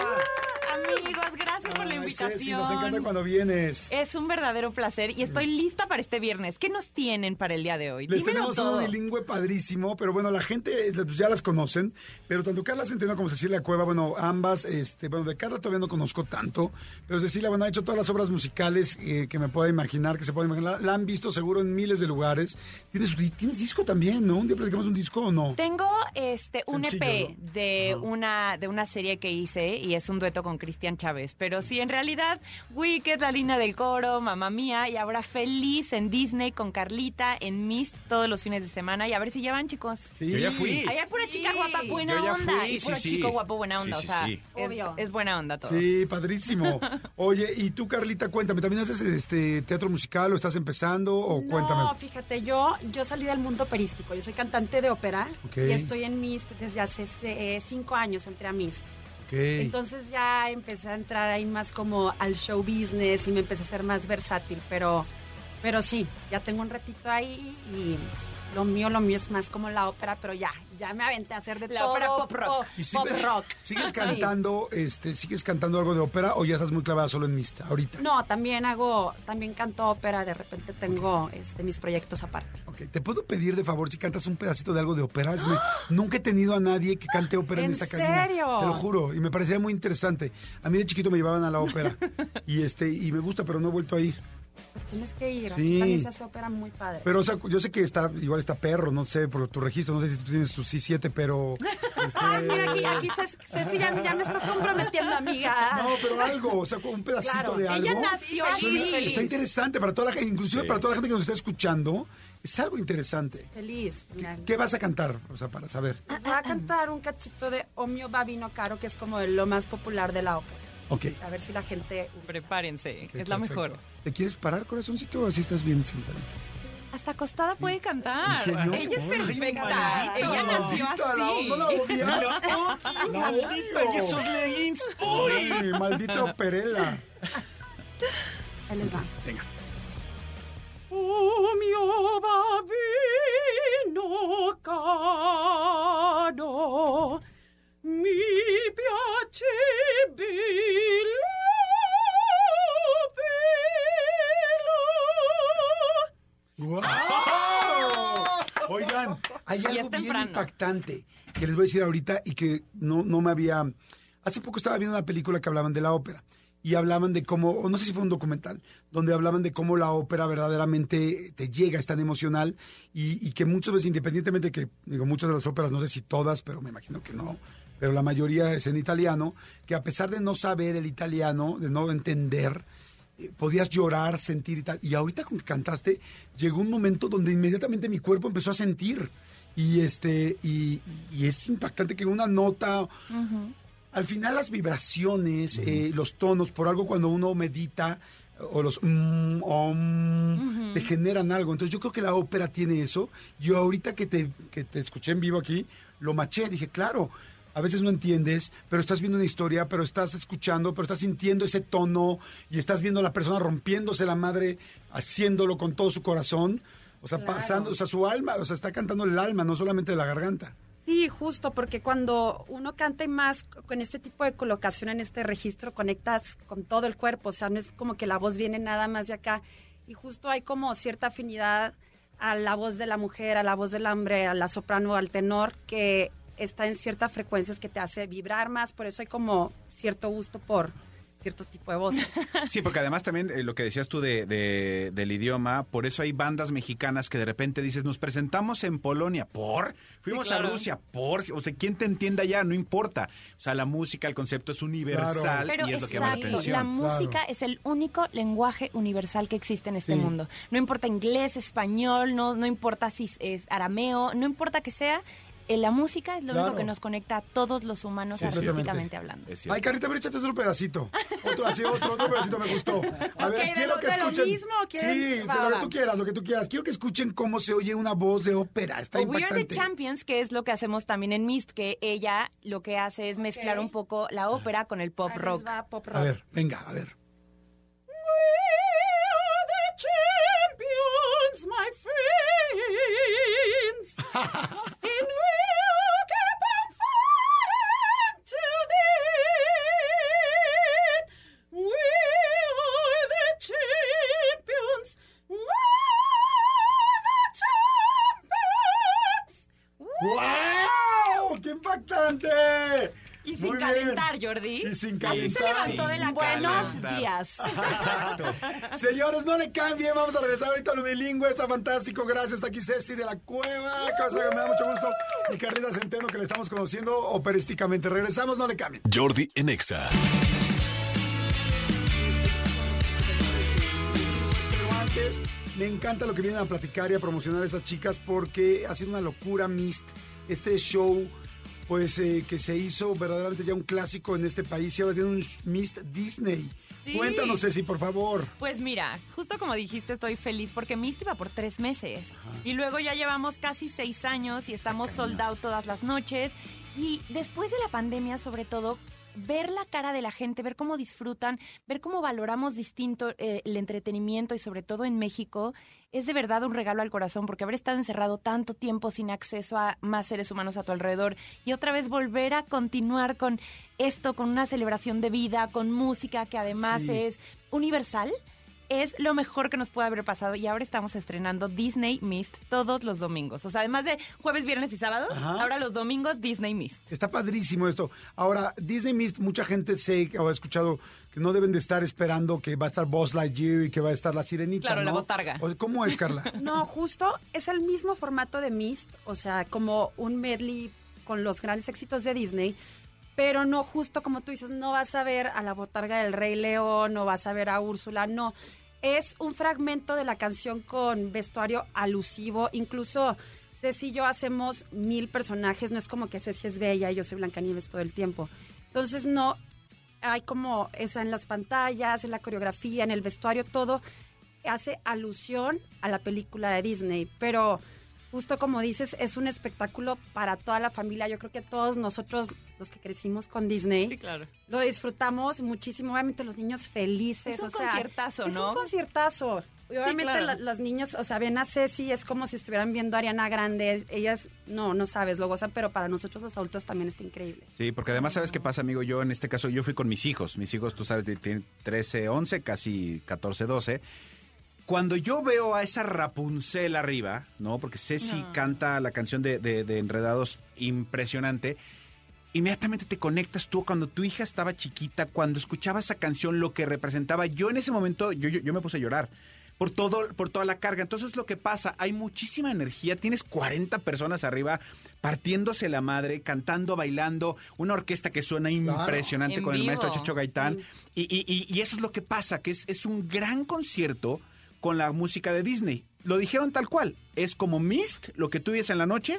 Amigos, gracias por la invitación. Ceci, nos encanta cuando vienes. Es un verdadero placer y estoy lista para este viernes. ¿Qué nos tienen para el día de hoy? Les Dímelo tenemos un todo. bilingüe padrísimo, pero bueno, la gente eh, pues, ya las conocen, pero tanto Carla Centeno como Cecilia Cueva, bueno, ambas, este, bueno, de Carla todavía no conozco tanto, pero Cecilia, bueno, ha hecho todas las obras musicales eh, que me pueda imaginar, que se pueda imaginar, la, la han visto seguro en miles de lugares. ¿Tienes, tienes disco también, ¿no? Un día platicamos un disco o no? Tengo este un Sencillo, EP ¿no? de Ajá. una de una serie que hice y es un dueto con Cristian Chávez. Pero sí, en realidad, Wicked, la línea del coro, mamá mía, y ahora feliz en Disney con Carlita, en Mist todos los fines de semana. Y a ver si ya van, chicos. Sí. Yo ya fui. Hay pura chica guapa, buena Yo ya onda. fui, y puro sí, sí. chico guapo, buena Sí, onda. sí, o sea, es, buena onda todo. Sí, padrísimo. Oye, y tú, Carlita, cuéntame, ¿también haces este teatro musical o estás empezando o cuéntame? No, fíjate, yo, yo salí del mundo operístico. Yo soy cantante de ópera y estoy en Mist desde hace eh, cinco años, entré a Mist. Entonces ya empecé a entrar ahí más como al show business y me empecé a ser más versátil, pero, pero sí, ya tengo un ratito ahí y lo mío, lo mío es más como la ópera, pero ya, ya me aventé a hacer de La todo. ópera pop rock. ¿Y pop sigues, rock. sigues Sí. cantando, este, sigues cantando algo de ópera o ya estás muy clavada solo en Mista ahorita? No, también hago, también canto ópera, de repente tengo este, mis proyectos aparte. Ok, ¿te puedo pedir de favor si cantas un pedacito de algo de ópera? Es muy- Nunca he tenido a nadie que cante ópera en, ¿En esta cabina. serio? Te lo juro, y me parecía muy interesante. A mí de chiquito me llevaban a la ópera y este y me gusta, pero no he vuelto a ir. Pues tienes que ir, Sí. aquí también se hace ópera muy padre. Pero o sea, yo sé que está igual está perro, no sé por tu registro, no sé si tú tienes tu C7, pero este, Ay, mira, aquí, aquí Ceci, Ceci, ya, ya me estás comprometiendo, amiga. No, pero algo, o sea, un pedacito Claro. de algo. Ella nació Suena- así. Está interesante para toda la gente, inclusive Sí. para toda la gente que nos está escuchando, es algo interesante. Feliz. Mira. ¿Qué vas a cantar? O sea, para saber. Pues voy a cantar un cachito de O mio babino caro, que es como lo más popular de la ópera. Ok. A ver si la gente... Prepárense, ok, es la perfecto. mejor. ¿Te quieres parar, corazoncito, o así estás bien sentada? Hasta acostada puede cantar. ¿En serio? Ella es Ay, perfecta. Ella nació Maldita, la- así. ¿No la odias? Maldita, y esos leggings. ¡Uy! Maldita operela. Ahí les va. Venga. O mio babino caro, mi piace ¡Guau! Oigan, hay algo bien temprano. impactante que les voy a decir ahorita y que no, no me había... Hace poco estaba viendo una película que hablaban de la ópera y hablaban de cómo, o no sé si fue un documental, donde hablaban de cómo la ópera verdaderamente te llega, es tan emocional y, y que muchas veces, independientemente de que, digo, muchas de las óperas, no sé si todas, pero me imagino que no, pero la mayoría es en italiano, que a pesar de no saber el italiano, de no entender, eh, podías llorar, sentir y tal. Y ahorita con que cantaste, llegó un momento donde inmediatamente mi cuerpo empezó a sentir. Y este, y, y es impactante que una nota. Al final las vibraciones, eh, los tonos, por algo cuando uno medita, o los mm, om, te generan algo. Entonces yo creo que la ópera tiene eso. Yo ahorita que te, que te escuché en vivo aquí, lo maché, dije, claro, a veces no entiendes, pero estás viendo una historia, pero estás escuchando, pero estás sintiendo ese tono y estás viendo a la persona rompiéndose la madre, haciéndolo con todo su corazón. O sea, Claro. pasando, o sea, su alma, o sea, está cantando el alma, no solamente la garganta. Sí, justo, porque cuando uno canta y más con este tipo de colocación en este registro, conectas con todo el cuerpo, o sea, no es como que la voz viene nada más de acá, y justo hay como cierta afinidad a la voz de la mujer, a la voz del hombre, a la soprano, al tenor, que está en ciertas frecuencias que te hace vibrar más, por eso hay como cierto gusto por cierto tipo de voces. Sí, porque además también eh, lo que decías tú de, de- del idioma, por eso hay bandas mexicanas que de repente dices, nos presentamos en Polonia, ¿por? Fuimos claro. a Rusia, ¿por? O sea, ¿quién te entienda ya? No importa. O sea, la música, el concepto es universal Claro. Pero y es lo que llama la atención. la música Claro. es el único lenguaje universal que existe en este Sí. mundo. No importa inglés, español, no, no importa si es arameo, no importa que sea, la música es lo Claro. único que nos conecta a todos los humanos Sí, artísticamente hablando. Ay, Carita, pero échate otro pedacito. Otro, así, otro, otro pedacito me gustó. A ver, Ok, ¿de quiero lo- que de lo escuchen. mismo Sí, Va, lo que tú quieras, lo que tú quieras. Quiero que escuchen cómo se oye una voz de ópera. Está O We Are the. Champions, que es lo que hacemos también en Mist, que ella lo que hace es mezclar un poco la ópera con el pop rock. va pop rock. A ver, venga, a ver. champions, my friends. ¡Wow! ¡Qué impactante! Y sin calentar. Jordi. Y sin calentar. Así se levantó de la Buenos días. Exacto. Señores, no le cambien. Vamos a regresar ahorita a lo bilingüe. Está fantástico. Gracias. Está aquí Ceci de la Cueva. Cosa que me da mucho gusto. Y Carlita Centeno, que le estamos conociendo operísticamente. Regresamos, no le cambien. Jordi en Exa me encanta lo que vienen a platicar y a promocionar estas chicas porque ha sido una locura Mist. Este show, pues eh, que se hizo verdaderamente ya un clásico en este país y ahora tiene un Mist Disney. Sí. Cuéntanos, Ceci, por favor. Pues mira, justo como dijiste, estoy feliz porque Misty va por tres meses. Y luego ya llevamos casi seis años y estamos sold out todas las noches. Y después de la pandemia, sobre todo, ver la cara de la gente, ver cómo disfrutan, ver cómo valoramos distinto eh, el entretenimiento y sobre todo en México, es de verdad un regalo al corazón porque haber estado encerrado tanto tiempo sin acceso a más seres humanos a tu alrededor y otra vez volver a continuar con esto, con una celebración de vida, con música que además Sí. es universal. Es lo mejor que nos puede haber pasado y ahora estamos estrenando Disney Mist todos los domingos. O sea, además de jueves, viernes y sábados, Ajá. ahora los domingos Disney Mist. Está padrísimo esto. Ahora, Disney Mist, mucha gente sé o ha escuchado que no deben de estar esperando que va a estar Buzz Lightyear y que va a estar la sirenita. Claro, la ¿no? botarga. O- ¿Cómo es, Carla? No, justo es el mismo formato de Mist, o sea, como un medley con los grandes éxitos de Disney, pero no justo como tú dices, no vas a ver a la botarga del Rey León, no vas a ver a Úrsula, no. Es un fragmento de la canción con vestuario alusivo, incluso Ceci y yo hacemos mil personajes, no es como que Ceci es bella y yo soy Blancanieves todo el tiempo. Entonces no, hay como esa en las pantallas, en la coreografía, en el vestuario, todo hace alusión a la película de Disney, pero justo como dices, es un espectáculo para toda la familia. Yo creo que todos nosotros, los que crecimos con Disney, claro. lo disfrutamos muchísimo. Obviamente los niños felices. Es un o sea, conciertazo, es ¿no? un conciertazo. Y obviamente claro. la- las niñas, o sea, ven a Ceci, es como si estuvieran viendo a Ariana Grande. Ellas, no, no sabes, lo gozan, pero para nosotros los adultos también está increíble. Sí, porque además, ¿sabes qué pasa, amigo? Yo en este caso, yo fui con mis hijos. Mis hijos, tú sabes, tienen 13, 11, casi 14, 12. Cuando yo veo a esa Rapunzel arriba, ¿no? Porque Ceci No. canta la canción de, de- de Enredados impresionante. Inmediatamente te conectas tú cuando tu hija estaba chiquita, cuando escuchaba esa canción, lo que representaba. Yo en ese momento, yo, yo, yo me puse a llorar por todo, por toda la carga. Entonces lo que pasa, hay muchísima energía, tienes 40 personas arriba partiéndose la madre, cantando, bailando, una orquesta que suena impresionante En con el maestro Chucho Gaitán. Y, y- y- y eso es lo que pasa, que es, es un gran concierto con la música de Disney. Lo dijeron tal cual, es como Mist, lo que tú vives en la noche,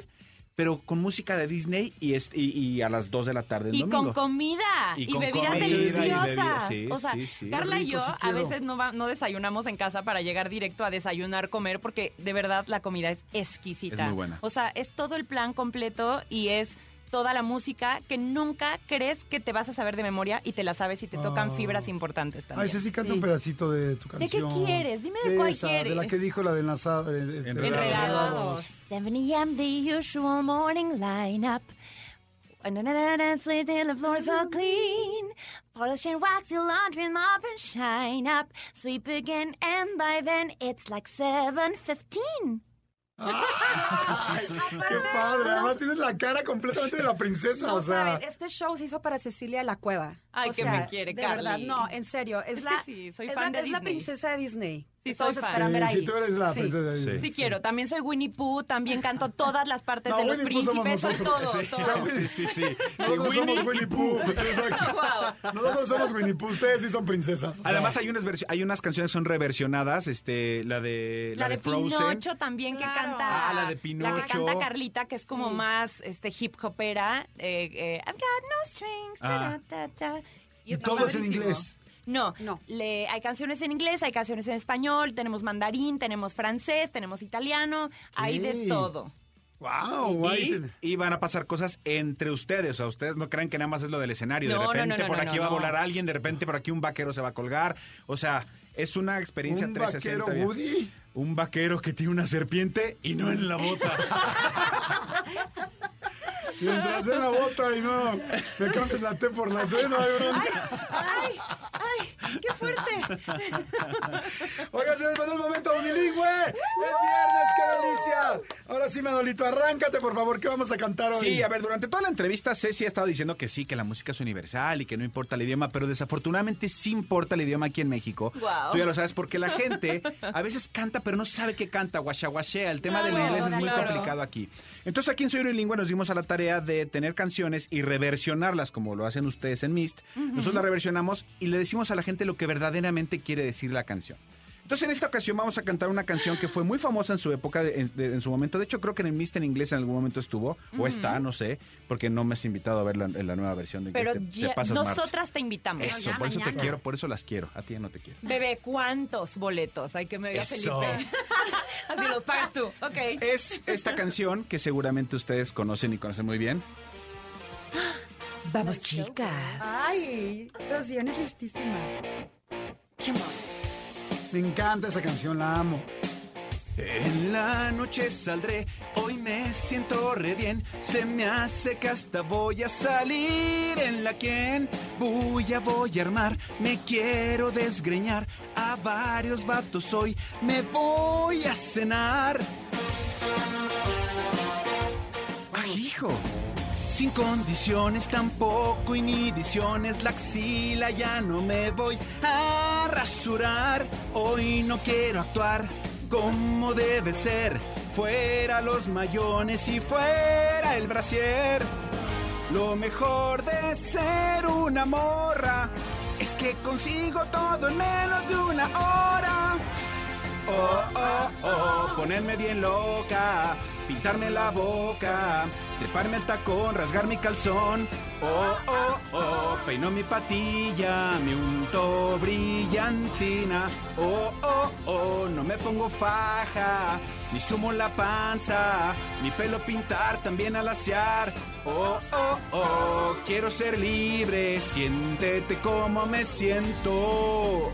pero con música de Disney y, es- y, y a las 2 de la tarde el Y domingo. con comida Y y, con bebidas comida y deliciosas. bebidas, sí, o sea, sí, sí. Carla y yo a veces no, va- no desayunamos en casa para llegar directo a desayunar, comer, porque de verdad la comida es exquisita. Es muy buena. O sea, es todo el plan completo y es toda la música que nunca crees que te vas a saber de memoria y te la sabes y te tocan Oh. fibras importantes también. Ay, Ceci, canta Sí. un pedacito de tu ¿De qué canción. quieres? Dime de cuál esa, De la quieres. que dijo la de enlazada. de- de- Enredados. 7 a.m. the usual morning lineup. Sleep till the floor's all clean. Polish and wax your laundry and mop and shine up. Sweep again, and by then it's like 7.15. Ay, ¡Qué padre! Además tienes la cara completamente de la princesa, No o sea... saben, este show se hizo para Cecilia de la Cueva. Ay, O que sea, me quiere, de Carly. verdad, no, en serio, es, Es la, sí, soy es fan la, de es la princesa de Disney. Sí, que todos soy fan. esperan ver Sí, ahí. sí, tú eres la Sí. princesa de Sí. Disney. Sí quiero, también soy Winnie Pooh, también canto todas las partes No, de los Winnie Pooh somos príncipes, soy todo, todo. Sí, sí, sí. Nosotros Sí, somos Winnie Pooh. Sí, exacto. Wow. Nosotros somos Winnie Pooh, ustedes sí son princesas. o sea. Además hay unas versi- hay unas canciones que son reversionadas, este, la de la, La de, Frozen. Pinocho también que Claro. canta. Ah, la de La Pinocho. que canta Carlita, que es como Sí. más este hip hopera. Eh, eh, I've got no strings. Ah. ta, ta, ta. Y está todo es en inglés. No, No. Le, hay canciones en inglés, hay canciones en español, tenemos mandarín, tenemos francés, tenemos italiano, hay de todo. ¡Wow! guay. Y, y van a pasar cosas entre ustedes. O sea, ustedes no crean que nada más es lo del escenario. de No, no, repente no, no, por no, aquí no, va a volar alguien, de repente por aquí un vaquero se va a colgar. O sea, es una experiencia ¿Un 360. vaquero. Woody? Un vaquero que tiene una serpiente y no en la bota. Mientras en la bota y no me cambies la T por la C, no hay bronca. ¡Ay! ¡Ay! ¡Qué fuerte! Oigan, se nos un momento unilingüe. Es viernes, qué delicia. Ahora sí, Manolito, arráncate, por favor, ¿qué vamos a cantar hoy? Sí, a ver, durante toda la entrevista Ceci ha estado diciendo que sí, que la música es universal y que no importa el idioma, pero desafortunadamente sí importa el idioma aquí en México. Guau. Tú ya lo sabes, porque la gente a veces canta, pero no sabe qué canta, guachaguachea. El tema del inglés es muy claro. complicado aquí. Entonces aquí en Soy Unilingüe nos dimos a la tarea de tener canciones y reversionarlas, como lo hacen ustedes en Mist. Nosotros las reversionamos y le decimos a la gente lo que verdaderamente quiere decir la canción. Entonces, en esta ocasión vamos a cantar una canción que fue muy famosa en su época, de- en, de- en su momento. De hecho, creo que en el Mister en inglés en algún momento estuvo, o está, no sé, porque no me has invitado a verla en la nueva versión de inglés. Pero Te- te ya- pasas, Marta. nosotras te invitamos. Eso, ya por eso te quiero, por eso las quiero. A ti ya no te quiero. Bebé, ¿cuántos boletos? Hay que me diga Eso. Felipe. Así los pagas tú. Ok. Es esta canción que seguramente ustedes conocen y conocen muy bien. Vamos, chicas. Ay, Rocío, necesitísima. Me encanta esa canción, la amo. En la noche saldré, hoy me siento re bien. Se me hace que hasta voy a salir en la quien voy a voy a armar. Me quiero desgreñar a varios vatos hoy. Me voy a cenar. Ay, hijo. Sin condiciones, tampoco inhibiciones, la axila ya no me voy a rasurar. Hoy no quiero actuar como debe ser. Fuera los mayones y fuera el brasier. Lo mejor de ser una morra es que consigo todo en menos de una hora. Oh, oh, oh, ponerme bien loca, pintarme la boca, treparme el tacón, rasgar mi calzón. Oh, oh, oh, peino mi patilla, me unto brillantina. Oh, oh, oh, no me pongo faja, ni sumo la panza, mi pelo pintar también al asear. Oh, oh, oh, quiero ser libre, siéntete como me siento.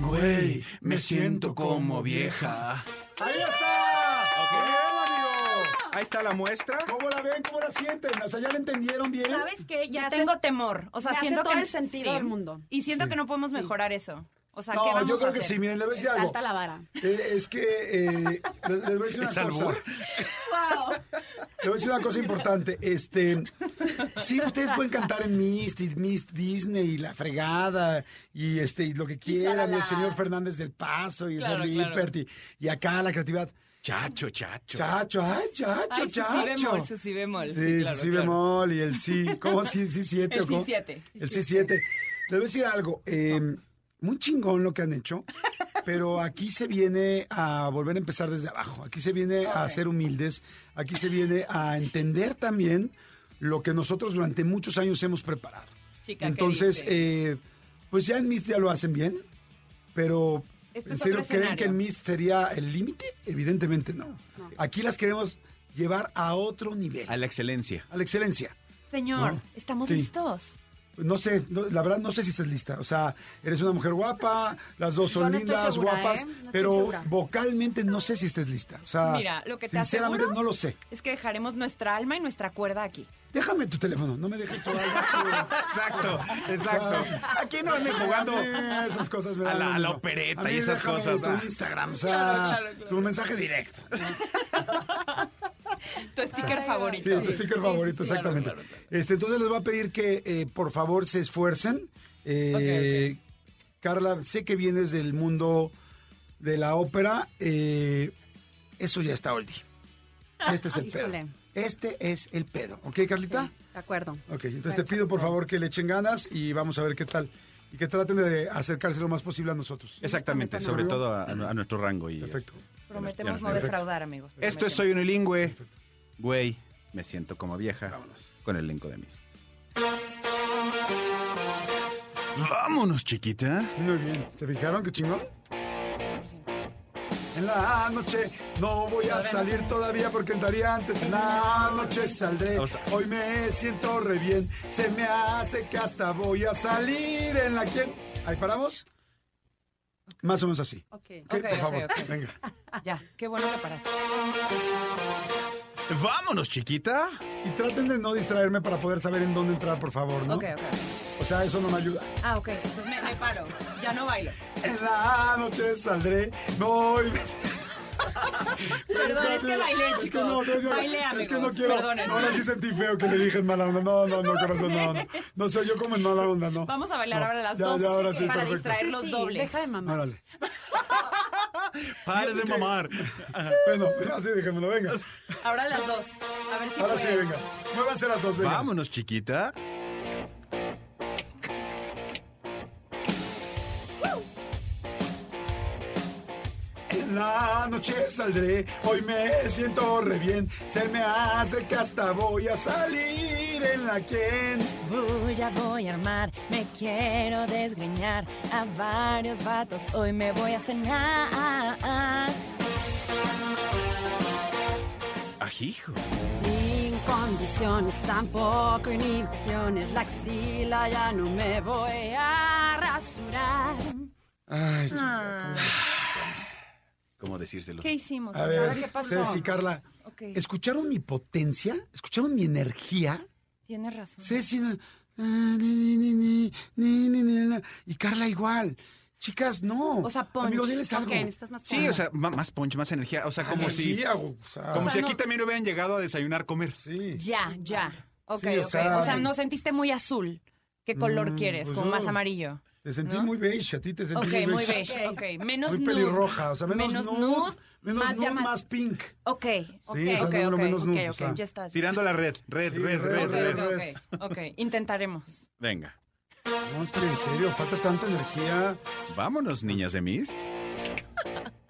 Güey, me siento como vieja. ¡Ahí está! Ahí está la muestra. ¿Cómo la ven? ¿Cómo la sienten? O sea, ¿ya la entendieron bien? ¿Sabes qué? Ya Me hace- tengo temor. O sea, me hace siento todo que el sentido del mundo. Y siento Sí. que no podemos mejorar eso. O sea, ¿qué No, vamos yo creo a que sí. Miren, les voy a decir algo. alta la vara. Eh, es que eh, les, les voy a decir una ¿Es cosa. albur? Les voy a decir una cosa importante. Este, sí, ustedes pueden cantar en Mist y Mist Disney y la fregada y este y lo que quieran y el señor Fernández del Paso y el señor claro. Lippert y, y acá la creatividad. Chacho, chacho. Chacho, ay, chacho, Ay, su chacho. si bemol, su si bemol. Sí, Sí, claro, sí, sí claro. bemol y el sí. ¿Cómo sí, sí, siete? El o cómo? sí siete. El sí, siete. Les voy a decir algo. eh, muy chingón lo que han hecho, pero aquí se viene a volver a empezar desde abajo. Aquí se viene a ser humildes. Aquí se viene a entender también lo que nosotros durante muchos años hemos preparado. Chica, ¿qué Entonces, eh, pues ya en Mist ya lo hacen bien, pero Este ¿en es serio creen que en Mist sería el límite? Evidentemente no. Aquí las queremos llevar a otro nivel, A la excelencia. a la excelencia. Señor, No. ¿estamos Sí. listos? No sé, no- la verdad no sé si estás lista. O sea, eres una mujer guapa, las dos son no lindas, segura, guapas, ¿eh? No pero vocalmente no sé si estés lista. O sea, Mira, lo que te sinceramente no lo sé. Es que dejaremos nuestra alma y nuestra cuerda aquí. Déjame tu teléfono, no me dejes tu alma. Exacto, exacto. Aquí no anden jugando esas cosas me a la, a la opereta A mí y esas cosas. Tu. Instagram, o sea, Claro, claro, claro. tu mensaje directo. Tu sticker favorito. Sí, tu sticker Sí, favorito, sí, exactamente. claro, claro, Este, entonces les voy a pedir que eh, por favor se esfuercen. Eh, Carla, sé que vienes del mundo de la ópera. eh, eso ya está oldie. Este es el pedo. Este es el pedo. ¿Ok, Carlita? Sí, de acuerdo. Ok, entonces te pido por favor que le echen ganas y vamos a ver qué tal. Y que traten de acercarse lo más posible a nosotros. Exactamente, sobre todo a, a nuestro rango. Y Perfecto. Prometemos no Perfecto. defraudar, amigos. Esto es. Soy Unilingüe. Güey, me siento como vieja Vámonos. con el elenco de mis. Vámonos, chiquita. Muy bien. ¿Se fijaron qué chingón? En la noche no voy a salir todavía porque entraría antes. En la noche saldré. Hoy me siento re bien. Se me hace que hasta voy a salir en la quien. ¿Ahí paramos? Más o menos así. Ok. ¿Ok? Ok, por favor. Venga. Ya, qué bueno que paraste. Vámonos, chiquita. Y traten de no distraerme para poder saber en dónde entrar, por favor, ¿no? Ok, ok. O sea, eso no me ayuda. Ah, ok. Pues me, me paro. Ya no bailo. En la noche saldré. No. y- Perdón, es que bailé, Es que chicos. no, no, es- Bailé, Es que no quiero. Perdónenme. Ahora sí sentí feo que le dije en mala onda. No, no, no, corazón, no, no. No soy yo como en mala onda, no. Vamos a bailar No, ahora las ya, dos Ya, ahora sí, para perfecto. distraer los Sí, dobles. Deja de mamar. Órale. Pare de mamar. Bueno, así déjamelo, venga. Ahora las dos. A ver si Ahora sí, venga. Muévanse las dos, venga. Vámonos, chiquita. En la noche saldré, hoy me siento re bien. Se me hace que hasta voy a salir en la quien. Bulla voy a armar, me quiero desgreñar a varios vatos. Hoy me voy a cenar. Ajijo. Sin condiciones, tampoco inhibiciones. La axila ya no me voy a rasurar. Ay, chica, Ah, ¿Cómo decírselo? ¿Qué hicimos? A ver, ¿qué pasó? Ceci, Carla, Ok, ¿escucharon mi potencia? ¿Escucharon mi energía? tienes razón. Ceci, ni, ni, ni, ni, ni, ni, ni. y Carla igual. Chicas, no. O sea, punch. Amigos, diles algo. Ok, necesitas más Sí, o sea, más punch, más energía. O sea, como si, o sea, como O sea, si aquí no- también hubieran llegado a desayunar, comer. sí. Ya, ya. Ok, Sí, o ok. sea- o sea, no sentiste muy azul. ¿Qué color Mm, quieres? pues ¿Como yo- más amarillo? Te sentí ¿No? muy beige, a ti te sentí Ok, muy muy beige. Ok, menos Muy nude. pelirroja, o sea, menos, nude, menos más nude, llama- más pink. Ok, ok, Sí, o sea, ok, no, lo ok, menos ok, nude, o ok, sea. ya estás. Tirando la red, red, Sí, red, red, red, red. Ok, intentaremos. Venga. No, es que en serio, falta tanta energía. Vámonos, niñas de Mist.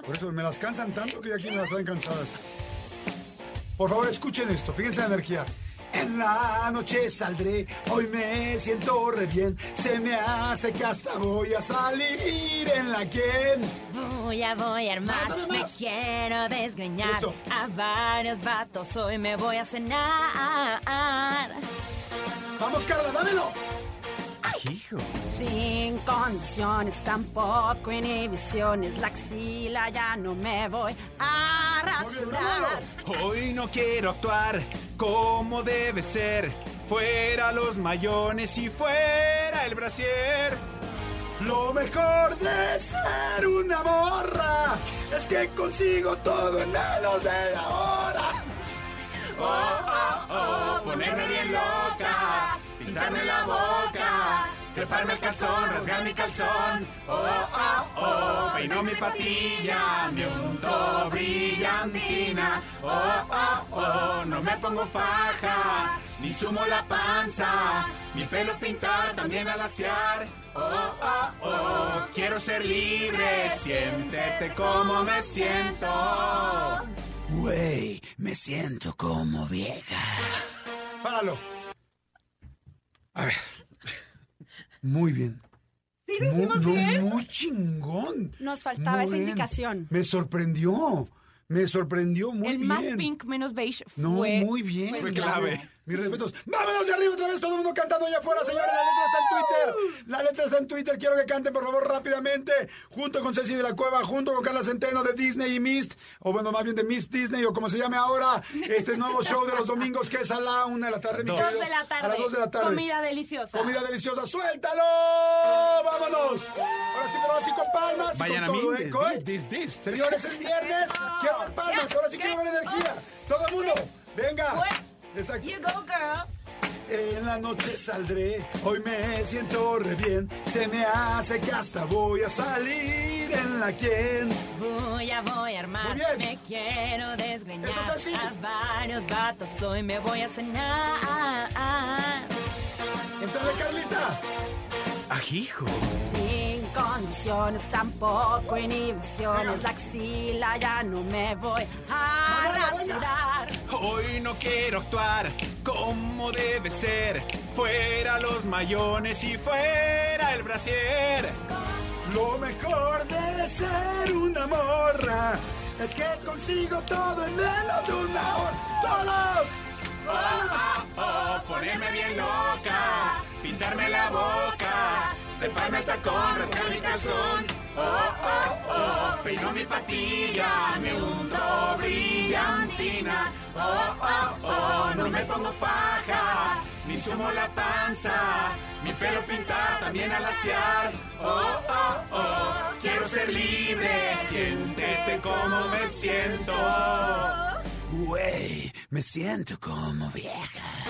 Por eso me las cansan tanto que ya aquí me las traen cansadas. Por favor, escuchen esto, fíjense la energía. En la noche saldré, hoy me siento re bien. Se me hace que hasta voy a salir en la quien. Voy a, voy a armar, Más, dame me más. quiero desgreñar Eso. a varios vatos. Hoy me voy a cenar. Vamos, Carla, dámelo. Sin condiciones, tampoco inhibiciones. La axila ya no me voy a rasurar. Hoy no quiero actuar como debe ser. Fuera los mayones y fuera el brasier. Lo mejor de ser una morra es que consigo todo en menos de la hora. Oh, ponerme bien loca, pintarme la boca, treparme el calzón, rasgar mi calzón. Oh, oh, oh, peino mi patilla, me unto brillantina. Oh, oh, oh, no me pongo faja, ni sumo la panza, mi pelo pintar también al asear. Oh, oh, oh, quiero ser libre, siéntete como me siento. Güey, me siento como vieja. Páralo. A ver. Muy bien. ¿Sí lo hicimos muy, no, bien? muy chingón. Nos faltaba Muy esa bien. indicación. Me sorprendió. Me sorprendió muy El bien. más pink, menos beige No, fue... muy bien. Fue clave. Mis respetos. Vámonos de arriba otra vez, todo el mundo cantando allá afuera, señores. La letra está en Twitter. La letra está en Twitter. Quiero que canten, por favor, rápidamente. Junto con Ceci de la Cueva, junto con Carla Centeno de Disney y Mist. O bueno, más bien de Mist Disney, o como se llame ahora. Este nuevo show de los domingos que es a la una de la tarde, mi Dos querido. Dos de la tarde. A las dos de la tarde. Comida deliciosa. Comida deliciosa, suéltalo. Vámonos. Ahora sí, pero ahora sí con palmas. y Vayan a con mí. todo, ¿eh? This, this, this. Señores, es viernes. Quiero ver palmas. Ahora sí quiero ver energía. Todo el mundo. Venga. Exacto. You go, girl. En la noche saldré, hoy me siento re bien. Se me hace que hasta voy a salir en la quien. Voy a, voy a armar, me quiero desgreñar Eso es así. a varios vatos. Hoy me voy a cenar. Entrale, Carlita. Ajijo. Condiciones, tampoco inhibiciones. La axila ya no me voy a rasurar. Hoy no quiero actuar como debe ser. Fuera los mayones y fuera el brasier. Lo mejor de ser una morra es que consigo todo en menos de una hora. ¡Todos! Oh, oh, ponerme bien loca, pintarme la boca, treparme el tacón, rasgar mi calzón. Oh, oh, oh, peino mi patilla, me hundo brillantina. Oh, oh, oh, no me pongo faja, ni sumo la panza, mi pelo pintar también al asear. Oh, oh, oh, quiero ser libre, siéntete como me siento. Güey, me siento como vieja.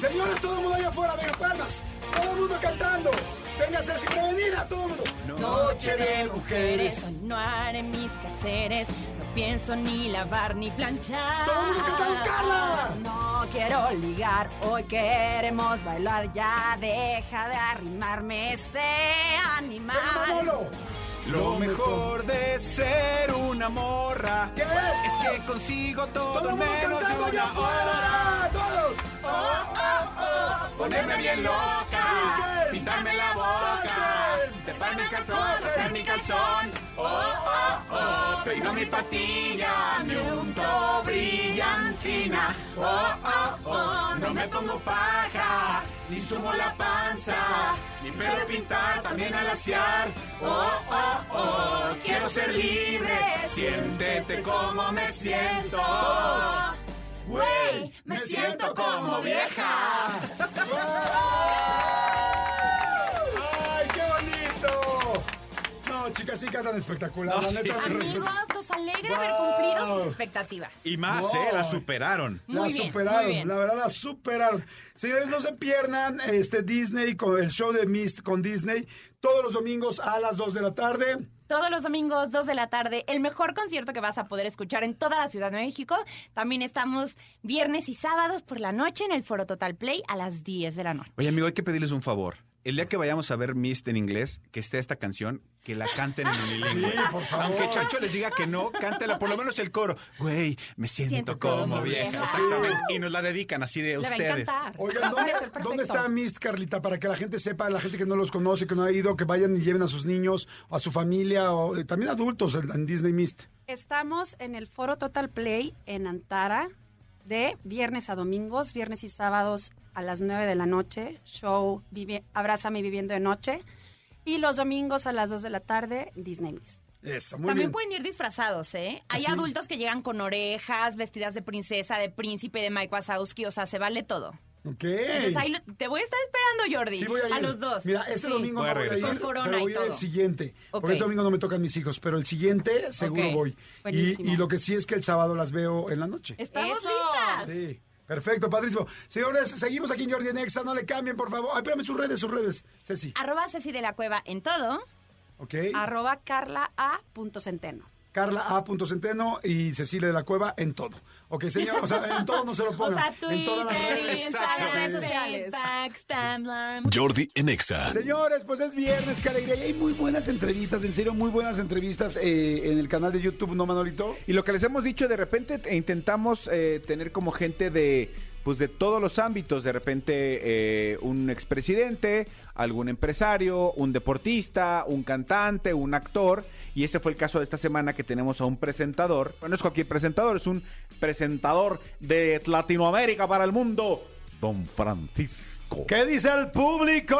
Señores, todo el mundo allá afuera, venga, palmas. Todo el mundo cantando. Venga, Ceci, prevenida, todo el mundo. Noche de mujeres, no haré mis quehaceres. No pienso ni lavar ni planchar. Todo el mundo cantando, Carla. No quiero ligar, hoy queremos bailar. Ya deja de arrimarme ese animal. Lo mejor de ser una morra ¿Qué es? es que consigo todo, ¡Todo el en mundo menos de una hora. ¡Todos! Ponerme bien loca, Pintarme la boca, taparme el cartón, sacar mi calzón. Oh, oh, oh, peino mi patilla, me unto brillantina. Oh, oh, oh, no me pongo faja, ni sumo la panza, mi pelo pintar, también alaciar. Oh, oh, oh, quiero ser libre, siéntete como me siento. Güey, me siento como vieja. No, chicas, sí cantan espectacular. No, la sí, neta, sí, mis sí. Amigos, respetos. nos alegra haber Wow. cumplido sus expectativas. Y más, No. ¿eh? La superaron. La Muy bien, superaron, muy bien. la verdad la superaron. Señores, no se pierdan este Disney con el show de Mist con Disney todos los domingos a las 2 de la tarde. Todos los domingos, 2 de la tarde, el mejor concierto que vas a poder escuchar en toda la Ciudad de México. También estamos viernes y sábados por la noche en el Foro Total Play a las 10 de la noche. Oye, amigo, hay que pedirles un favor. El día que vayamos a ver Mist en inglés, que esté esta canción, que la canten en unilingüe. Sí, por favor. Aunque Chacho les diga que no, cántela por lo menos el coro. Güey, me siento, Siento como vieja. vieja. Exactamente. Y nos la dedican así de Le va a ustedes. encantar. Oigan, Va a ¿dónde, ser perfecto. dónde está Mist, Carlita? Para que la gente sepa, la gente que no los conoce, que no ha ido, que vayan y lleven a sus niños, a su familia, o eh, también adultos en, en Disney Mist. Estamos en el Foro Total Play en Antara de viernes a domingos, viernes y sábados a las 9 de la noche, show Vivi- Abrázame Viviendo de Noche, y los domingos a las 2 de la tarde, Disney Mist. Eso, muy También bien. pueden ir disfrazados, ¿eh? Hay ¿Ah, adultos que llegan con orejas, vestidas de princesa, de príncipe, de Mike Wazowski, o sea, se vale todo. Ok. Entonces ahí lo- te voy a estar esperando, Jordi. Sí, voy a ir. los dos. Mira, este Sí. domingo Voy a no voy a ir, regresar. Con corona pero y voy a ir el siguiente. Porque este domingo no me tocan mis hijos, pero el siguiente seguro voy. Y, Buenísimo. y lo que sí es que el sábado las veo en la noche. Estamos Eso. listas. Sí. Perfecto, padrísimo. Señores, seguimos aquí en Jordi en Exa, no le cambien, por favor. Ay, espérame, sus redes, sus redes. Ceci, Arroba Ceci de la Cueva en todo. ¿ok? Arroba Carla A. punto Centeno. Carla A. Centeno y Cecilia de la Cueva en todo. Ok, señor, o sea, en todo no se lo O pongan. sea, Twitter, en todas las redes. Instagram, Exacto. redes sociales. Jordi en Exa. Señores, pues es viernes, qué alegría. Y hay muy buenas entrevistas, en serio, muy buenas entrevistas eh, en el canal de YouTube, ¿no, Manolito? Y lo que les hemos dicho, de repente eh, intentamos eh, tener como gente de pues de todos los ámbitos, de repente eh, un expresidente, algún empresario, un deportista, un cantante, un actor, y este fue el caso de esta semana que tenemos a un presentador, no es cualquier presentador, es un presentador de Latinoamérica para el mundo, Don Francisco. ¿Qué dice el público?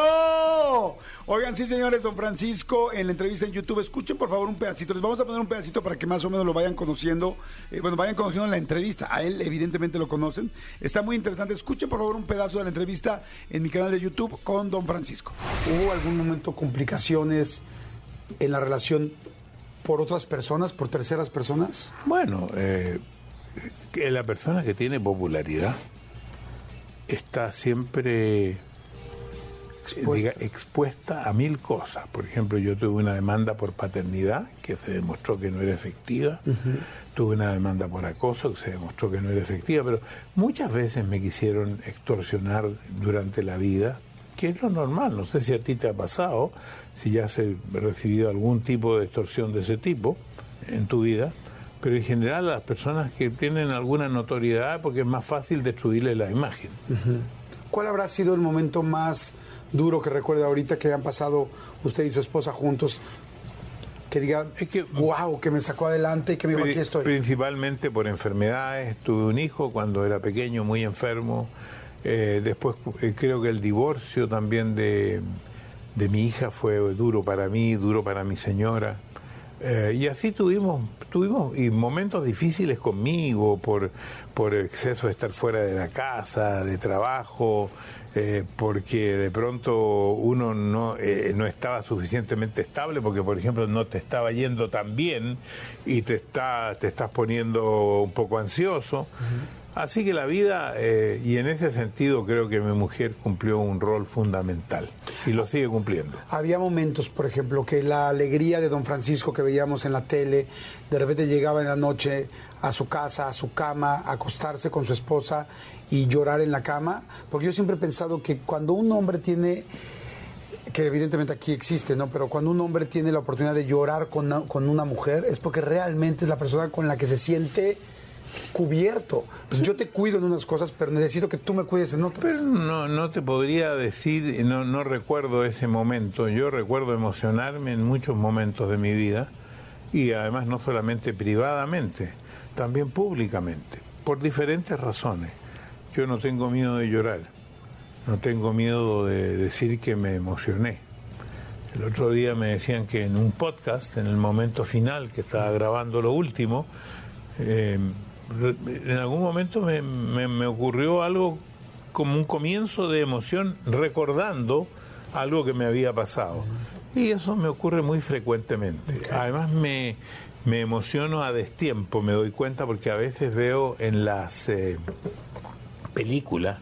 Oigan, sí, señores, don Francisco, en la entrevista en YouTube, escuchen por favor un pedacito. Les vamos a poner un pedacito para que más o menos lo vayan conociendo. Eh, bueno, vayan conociendo en la entrevista. A él, evidentemente, lo conocen. Está muy interesante. Escuchen por favor un pedazo de la entrevista en mi canal de YouTube con don Francisco. ¿Hubo algún momento complicaciones en la relación por otras personas, por terceras personas? Bueno, eh, que la persona que tiene popularidad está siempre eh, Expuesta. diga, expuesta a mil cosas. Por ejemplo, yo tuve una demanda por paternidad que se demostró que no era efectiva. Tuve una demanda por acoso que se demostró que no era efectiva. Pero muchas veces me quisieron extorsionar durante la vida, que es lo normal. No sé si a ti te ha pasado, si ya has eh, recibido algún tipo de extorsión de ese tipo en tu vida pero en general a las personas que tienen alguna notoriedad porque es más fácil destruirle la imagen. ¿Cuál habrá sido el momento más duro que recuerda ahorita que han pasado usted y su esposa juntos? Que diga, Es que- wow, que me sacó adelante y que me aquí estoy. Principalmente por enfermedades. Tuve un hijo cuando era pequeño, muy enfermo. Eh, después eh, creo que el divorcio también de, de mi hija fue duro para mí, duro para mi señora. Eh, y así tuvimos, tuvimos y momentos difíciles conmigo por, por el exceso de estar fuera de la casa, de trabajo, eh, porque de pronto uno no, eh, no estaba suficientemente estable, porque por ejemplo no te estaba yendo tan bien y te, está, te estás poniendo un poco ansioso. Así que la vida, eh, y en ese sentido creo que mi mujer cumplió un rol fundamental y lo sigue cumpliendo. Había momentos, por ejemplo, que la alegría de don Francisco que veíamos en la tele, de repente llegaba en la noche a su casa, a su cama, a acostarse con su esposa y llorar en la cama, porque yo siempre he pensado que cuando un hombre tiene que evidentemente aquí existe, ¿no? Pero cuando un hombre tiene la oportunidad de llorar con con una mujer es porque realmente es la persona con la que se siente cubierto. Pues yo te cuido en unas cosas, pero necesito que tú me cuides en otras. Pero no, no te podría decir, no, no recuerdo ese momento. Yo recuerdo emocionarme en muchos momentos de mi vida y además no solamente privadamente, también públicamente, por diferentes razones. Yo no tengo miedo de llorar, no tengo miedo de decir que me emocioné. El otro día me decían que en un podcast, en el momento final que estaba grabando lo último, eh, en algún momento me, me- me ocurrió algo como un comienzo de emoción recordando algo que me había pasado. Y eso me ocurre muy frecuentemente. Además me, me emociono a destiempo, me doy cuenta porque a veces veo en las eh, películas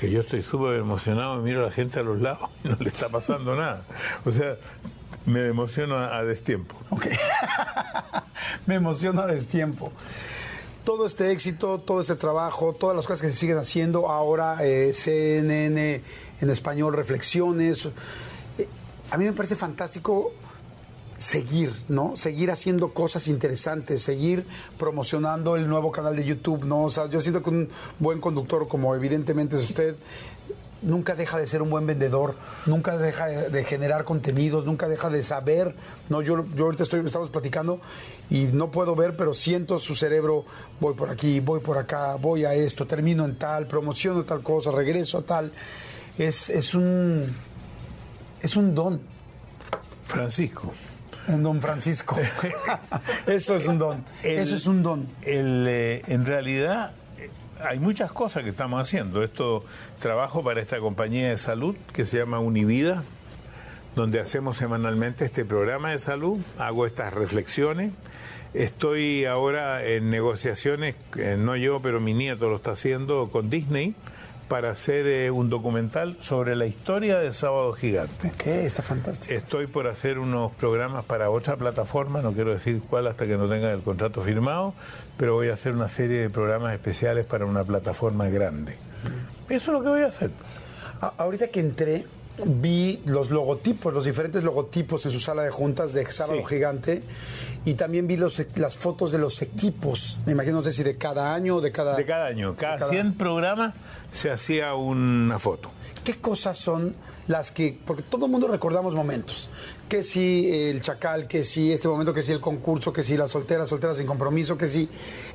que yo estoy súper emocionado, miro a la gente a los lados y no le está pasando nada. O sea, me emociono a, a destiempo. me emociona a destiempo. Todo este éxito, todo este trabajo, todas las cosas que se siguen haciendo ahora, eh, CNN en español, reflexiones. eh, a mí me parece fantástico seguir, ¿no? Seguir haciendo cosas interesantes, seguir promocionando el nuevo canal de YouTube, ¿no? O sea, yo siento que un buen conductor, como evidentemente es usted, nunca deja de ser un buen vendedor, nunca deja de, generar contenidos, nunca deja de saber, ¿no? Yo, yo ahorita estoy, estamos platicando y no puedo ver, pero siento su cerebro, voy por aquí, voy por acá, voy a esto, termino en tal, promociono tal cosa, regreso a tal. Es, es un es un don. Francisco. Un don Francisco. Eso es un don. El- Eso es un don. el, eh, en realidad hay muchas cosas que estamos haciendo. Esto trabajo para esta compañía de salud que se llama Univida, donde hacemos semanalmente este programa de salud, hago estas reflexiones. Estoy ahora en negociaciones, eh, no yo, pero mi nieto lo está haciendo con Disney para hacer eh, un documental sobre la historia de Sábado Gigante. Ok, está fantástico. Estoy por hacer unos programas para otra plataforma, no quiero decir cuál hasta que no tenga el contrato firmado, pero voy a hacer una serie de programas especiales para una plataforma grande. Eso es lo que voy a hacer. A- ahorita que entré, vi los logotipos, los diferentes logotipos en su sala de juntas de Sábado Sí. Gigante y también vi los, las fotos de los equipos. Me imagino, no sé si de cada año o de cada... De cada año, cada, cada- 100 programas se hacía una foto. ¿Qué cosas son las que, porque todo el mundo recordamos momentos, que si el chacal, que si este momento, que si el concurso, que si la soltera, soltera sin compromiso, que si,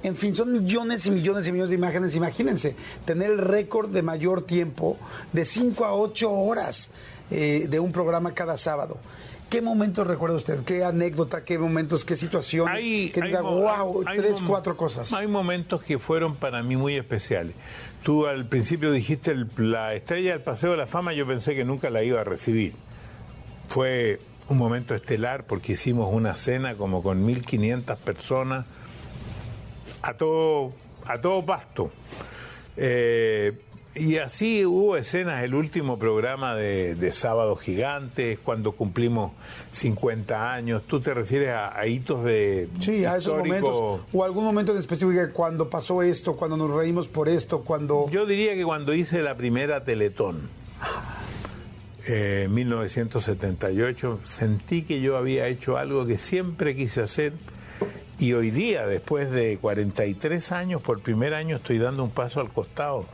en fin, son millones y millones y millones de imágenes. Imagínense, tener el récord de mayor tiempo de 5 a 8 horas eh, de un programa cada sábado. ¿Qué momentos recuerda usted? ¿Qué anécdota, qué momentos, qué situaciones? Hay- que hay diga, mo- wow, hay tres, cuatro cosas. Hay momentos que fueron para mí muy especiales. Tú al principio dijiste el- la estrella del Paseo de la Fama, yo pensé que nunca la iba a recibir. Fue un momento estelar porque hicimos una cena como con 1.500 personas a todo, a todo pasto. Eh, y así hubo escenas, el último programa de, de Sábado Gigantes, cuando cumplimos 50 años. ¿Tú te refieres a, a hitos de Sí, a esos momentos. O algún momento en específico cuando pasó esto, cuando nos reímos por esto, cuando... Yo diría que cuando hice la primera Teletón, eh, en 1978, sentí que yo había hecho algo que siempre quise hacer y hoy día, después de 43 años, por primer año estoy dando un paso al costado,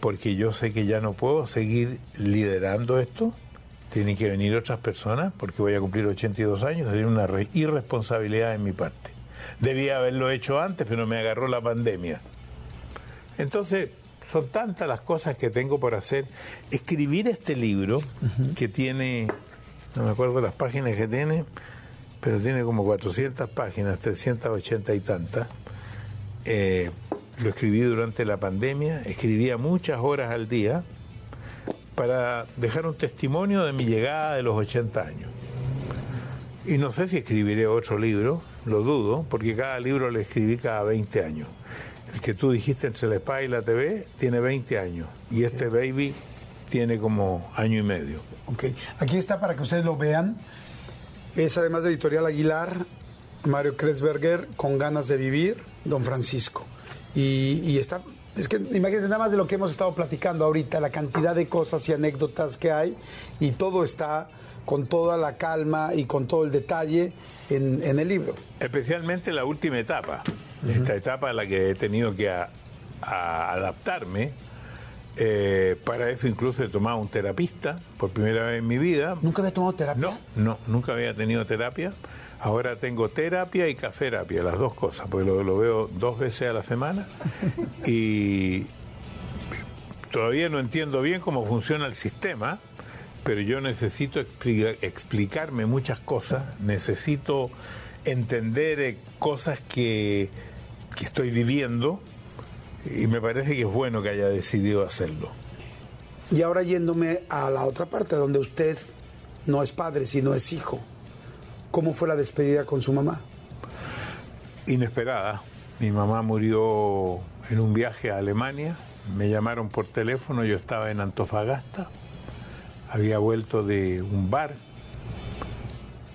porque yo sé que ya no puedo seguir liderando esto, tienen que venir otras personas, porque voy a cumplir 82 años, sería una re- irresponsabilidad de mi parte. Debía haberlo hecho antes, pero me agarró la pandemia. Entonces, son tantas las cosas que tengo por hacer. Escribir este libro, que tiene, no me acuerdo las páginas que tiene, pero tiene como 400 páginas, 380 y tantas. Eh, lo escribí durante la pandemia, escribía muchas horas al día para dejar un testimonio de mi llegada de los 80 años. Y no sé si escribiré otro libro, lo dudo, porque cada libro lo escribí cada 20 años. El que tú dijiste entre la espada y la TV tiene 20 años y este baby tiene como año y medio. Ok, aquí está para que ustedes lo vean. Es además de Editorial Aguilar, Mario Kretzberger, con ganas de vivir, Don Francisco. Y, y está Es que imagínense nada más de lo que hemos estado platicando ahorita, la cantidad de cosas y anécdotas que hay, y todo está con toda la calma y con todo el detalle en, en el libro. Especialmente la última etapa, esta etapa a la que he tenido que a- a adaptarme. Eh, para eso incluso he tomado un terapista por primera vez en mi vida. ¿Nunca había tomado terapia? No, no, nunca había tenido terapia. Ahora tengo terapia y caferapia, las dos cosas, porque lo, lo veo dos veces a la semana. y todavía no entiendo bien cómo funciona el sistema, pero yo necesito explica- explicarme muchas cosas, necesito entender eh, cosas que, que estoy viviendo y me parece que es bueno que haya decidido hacerlo. Y ahora yéndome a la otra parte, donde usted no es padre, sino es hijo. ¿Cómo fue la despedida con su mamá? Inesperada. Mi mamá murió en un viaje a Alemania. Me llamaron por teléfono, yo estaba en Antofagasta. Había vuelto de un bar.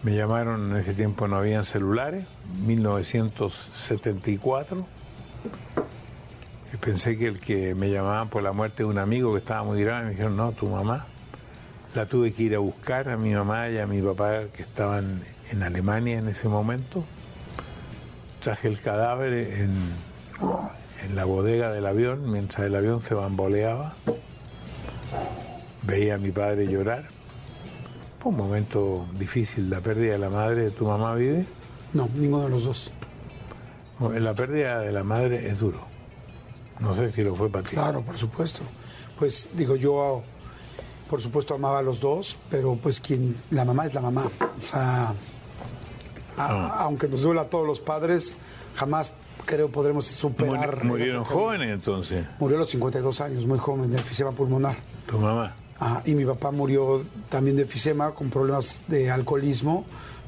Me llamaron, en ese tiempo no habían celulares, 1974. Y pensé que el que me llamaban por la muerte de un amigo que estaba muy grave, me dijeron, no, tu mamá. La tuve que ir a buscar a mi mamá y a mi papá que estaban en Alemania en ese momento. Traje el cadáver en, en la bodega del avión mientras el avión se bamboleaba. Veía a mi padre llorar. Fue un momento difícil, la pérdida de la madre de tu mamá vive. No, ninguno de los dos. Bueno, La pérdida de la madre es duro. No sé si lo fue para ti. Claro, por supuesto. Pues digo, yo por supuesto amaba a los dos, pero pues quien la mamá es la mamá. O sea, a- aunque nos duela a todos los padres, jamás creo podremos superar. Muri- Murieron jóvenes entonces, Murió a los 52 años, muy joven, de enfisema pulmonar. tu mamá. Ah, y mi papá murió también de enfisema con problemas de alcoholismo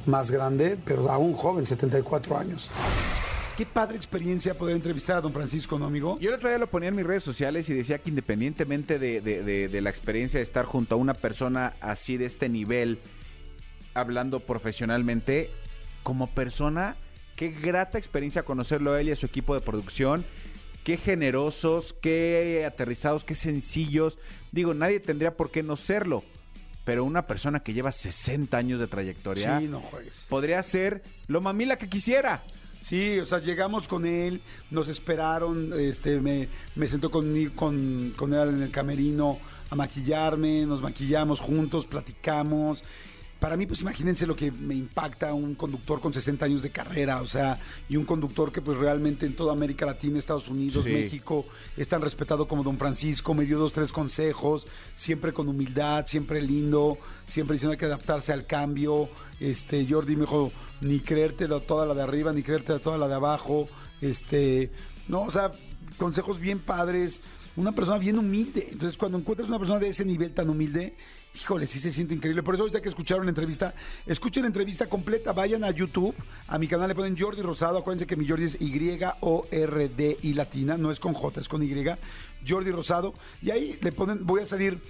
más grande, pero aún joven, 74 años. Qué padre experiencia poder entrevistar a don Francisco, ¿no, amigo? Yo el otro día lo ponía en mis redes sociales y decía que independientemente de, de- de- de la experiencia de estar junto a una persona así de este nivel, hablando profesionalmente, como persona, qué grata experiencia conocerlo a él y a su equipo de producción. Qué generosos, qué aterrizados, qué sencillos. Digo, nadie tendría por qué no serlo. Pero una persona que lleva 60 años de trayectoria Sí, no juegues. podría ser lo mamila que quisiera. Sí, o sea, llegamos con él, nos esperaron, este, me, me sentó conmigo, con, con él en el camerino a maquillarme, nos maquillamos juntos, platicamos. Para mí, pues imagínense lo que me impacta un conductor con 60 años de carrera, o sea, y un conductor que pues realmente en toda América Latina, Estados Unidos, Sí. México, es tan respetado como don Francisco, me dio dos, tres consejos, siempre con humildad, siempre lindo, siempre diciendo hay que adaptarse al cambio. Este, Jordi me dijo, ni creértelo toda la de arriba, ni creértelo toda la de abajo. Este, no, o sea, consejos bien padres, una persona bien humilde. Entonces, cuando encuentras una persona de ese nivel tan humilde, híjole, sí se siente increíble. Por eso ahorita que escucharon la entrevista, escuchen la entrevista completa, vayan a YouTube, a mi canal le ponen Jordi Rosado, acuérdense que mi Jordi es Y-O-R-D y latina, no es con J, es con Y, Jordi Rosado, y ahí le ponen, voy a salir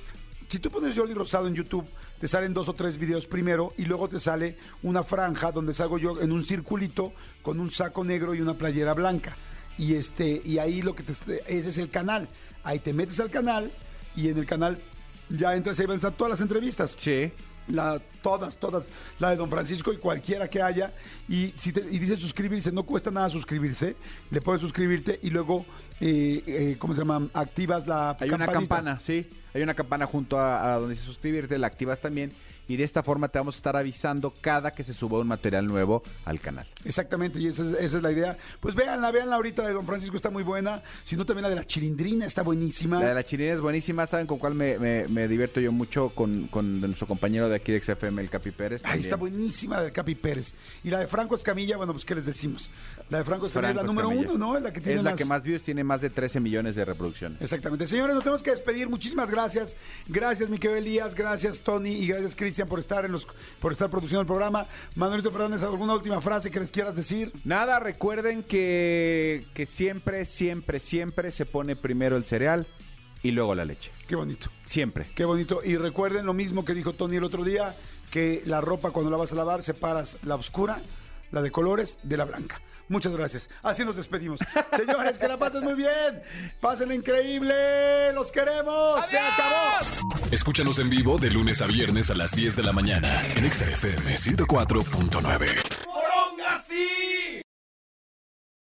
si tú pones Jordi Rosado en YouTube, te salen dos o tres videos primero y luego te sale una franja donde salgo yo en un circulito con un saco negro y una playera blanca. Y este y ahí lo que te ese es el canal. Ahí te metes al canal y en el canal ya entras y ahí van a estar todas las entrevistas. Sí. La, todas, todas, la de Don Francisco y cualquiera que haya. Y si te, y dice suscribirse, no cuesta nada suscribirse. Le puedes suscribirte y luego, eh, eh, ¿cómo se llama? Activas la Hay una campana, sí. Hay una campana junto a, a donde dice suscribirte, la activas también. Y de esta forma te vamos a estar avisando cada que se suba un material nuevo al canal. Exactamente, y esa, es- esa es la idea. Pues véanla, véanla ahorita, la de Don Francisco está muy buena. Si no, también la de la chilindrina está buenísima. La de la chilena es buenísima. ¿Saben con cuál me, me- me divierto yo mucho? Con, con nuestro compañero de aquí de XFM, el Capi Pérez. Ahí está buenísima la de Capi Pérez. Y la de Franco Escamilla, bueno, pues ¿qué les decimos? La de Franco Escamilla es la número Escamilla. uno, ¿no? Es la que tiene Es la más- que más views tiene más de 13 millones de reproducciones. Exactamente. Señores, nos tenemos que despedir. Muchísimas gracias. Gracias, mi querido Elías. Gracias, Tony. Y gracias, Cristian, por estar en los, por estar produciendo el programa. Manuelito Fernández, ¿alguna última frase que les quieras decir? Nada, recuerden que, que siempre, siempre, siempre se pone primero el cereal y luego la leche. Qué bonito. Siempre. Qué bonito. Y recuerden lo mismo que dijo Tony el otro día, que la ropa cuando la vas a lavar separas la oscura, la de colores, de la blanca. Muchas gracias. Así nos despedimos. Señores, que la pasen muy bien. Pásenla increíble. Los queremos. Se acabó. Escúchanos en vivo de lunes a viernes a las 10 de la mañana en XFM 104.9. ¡Poronga sí!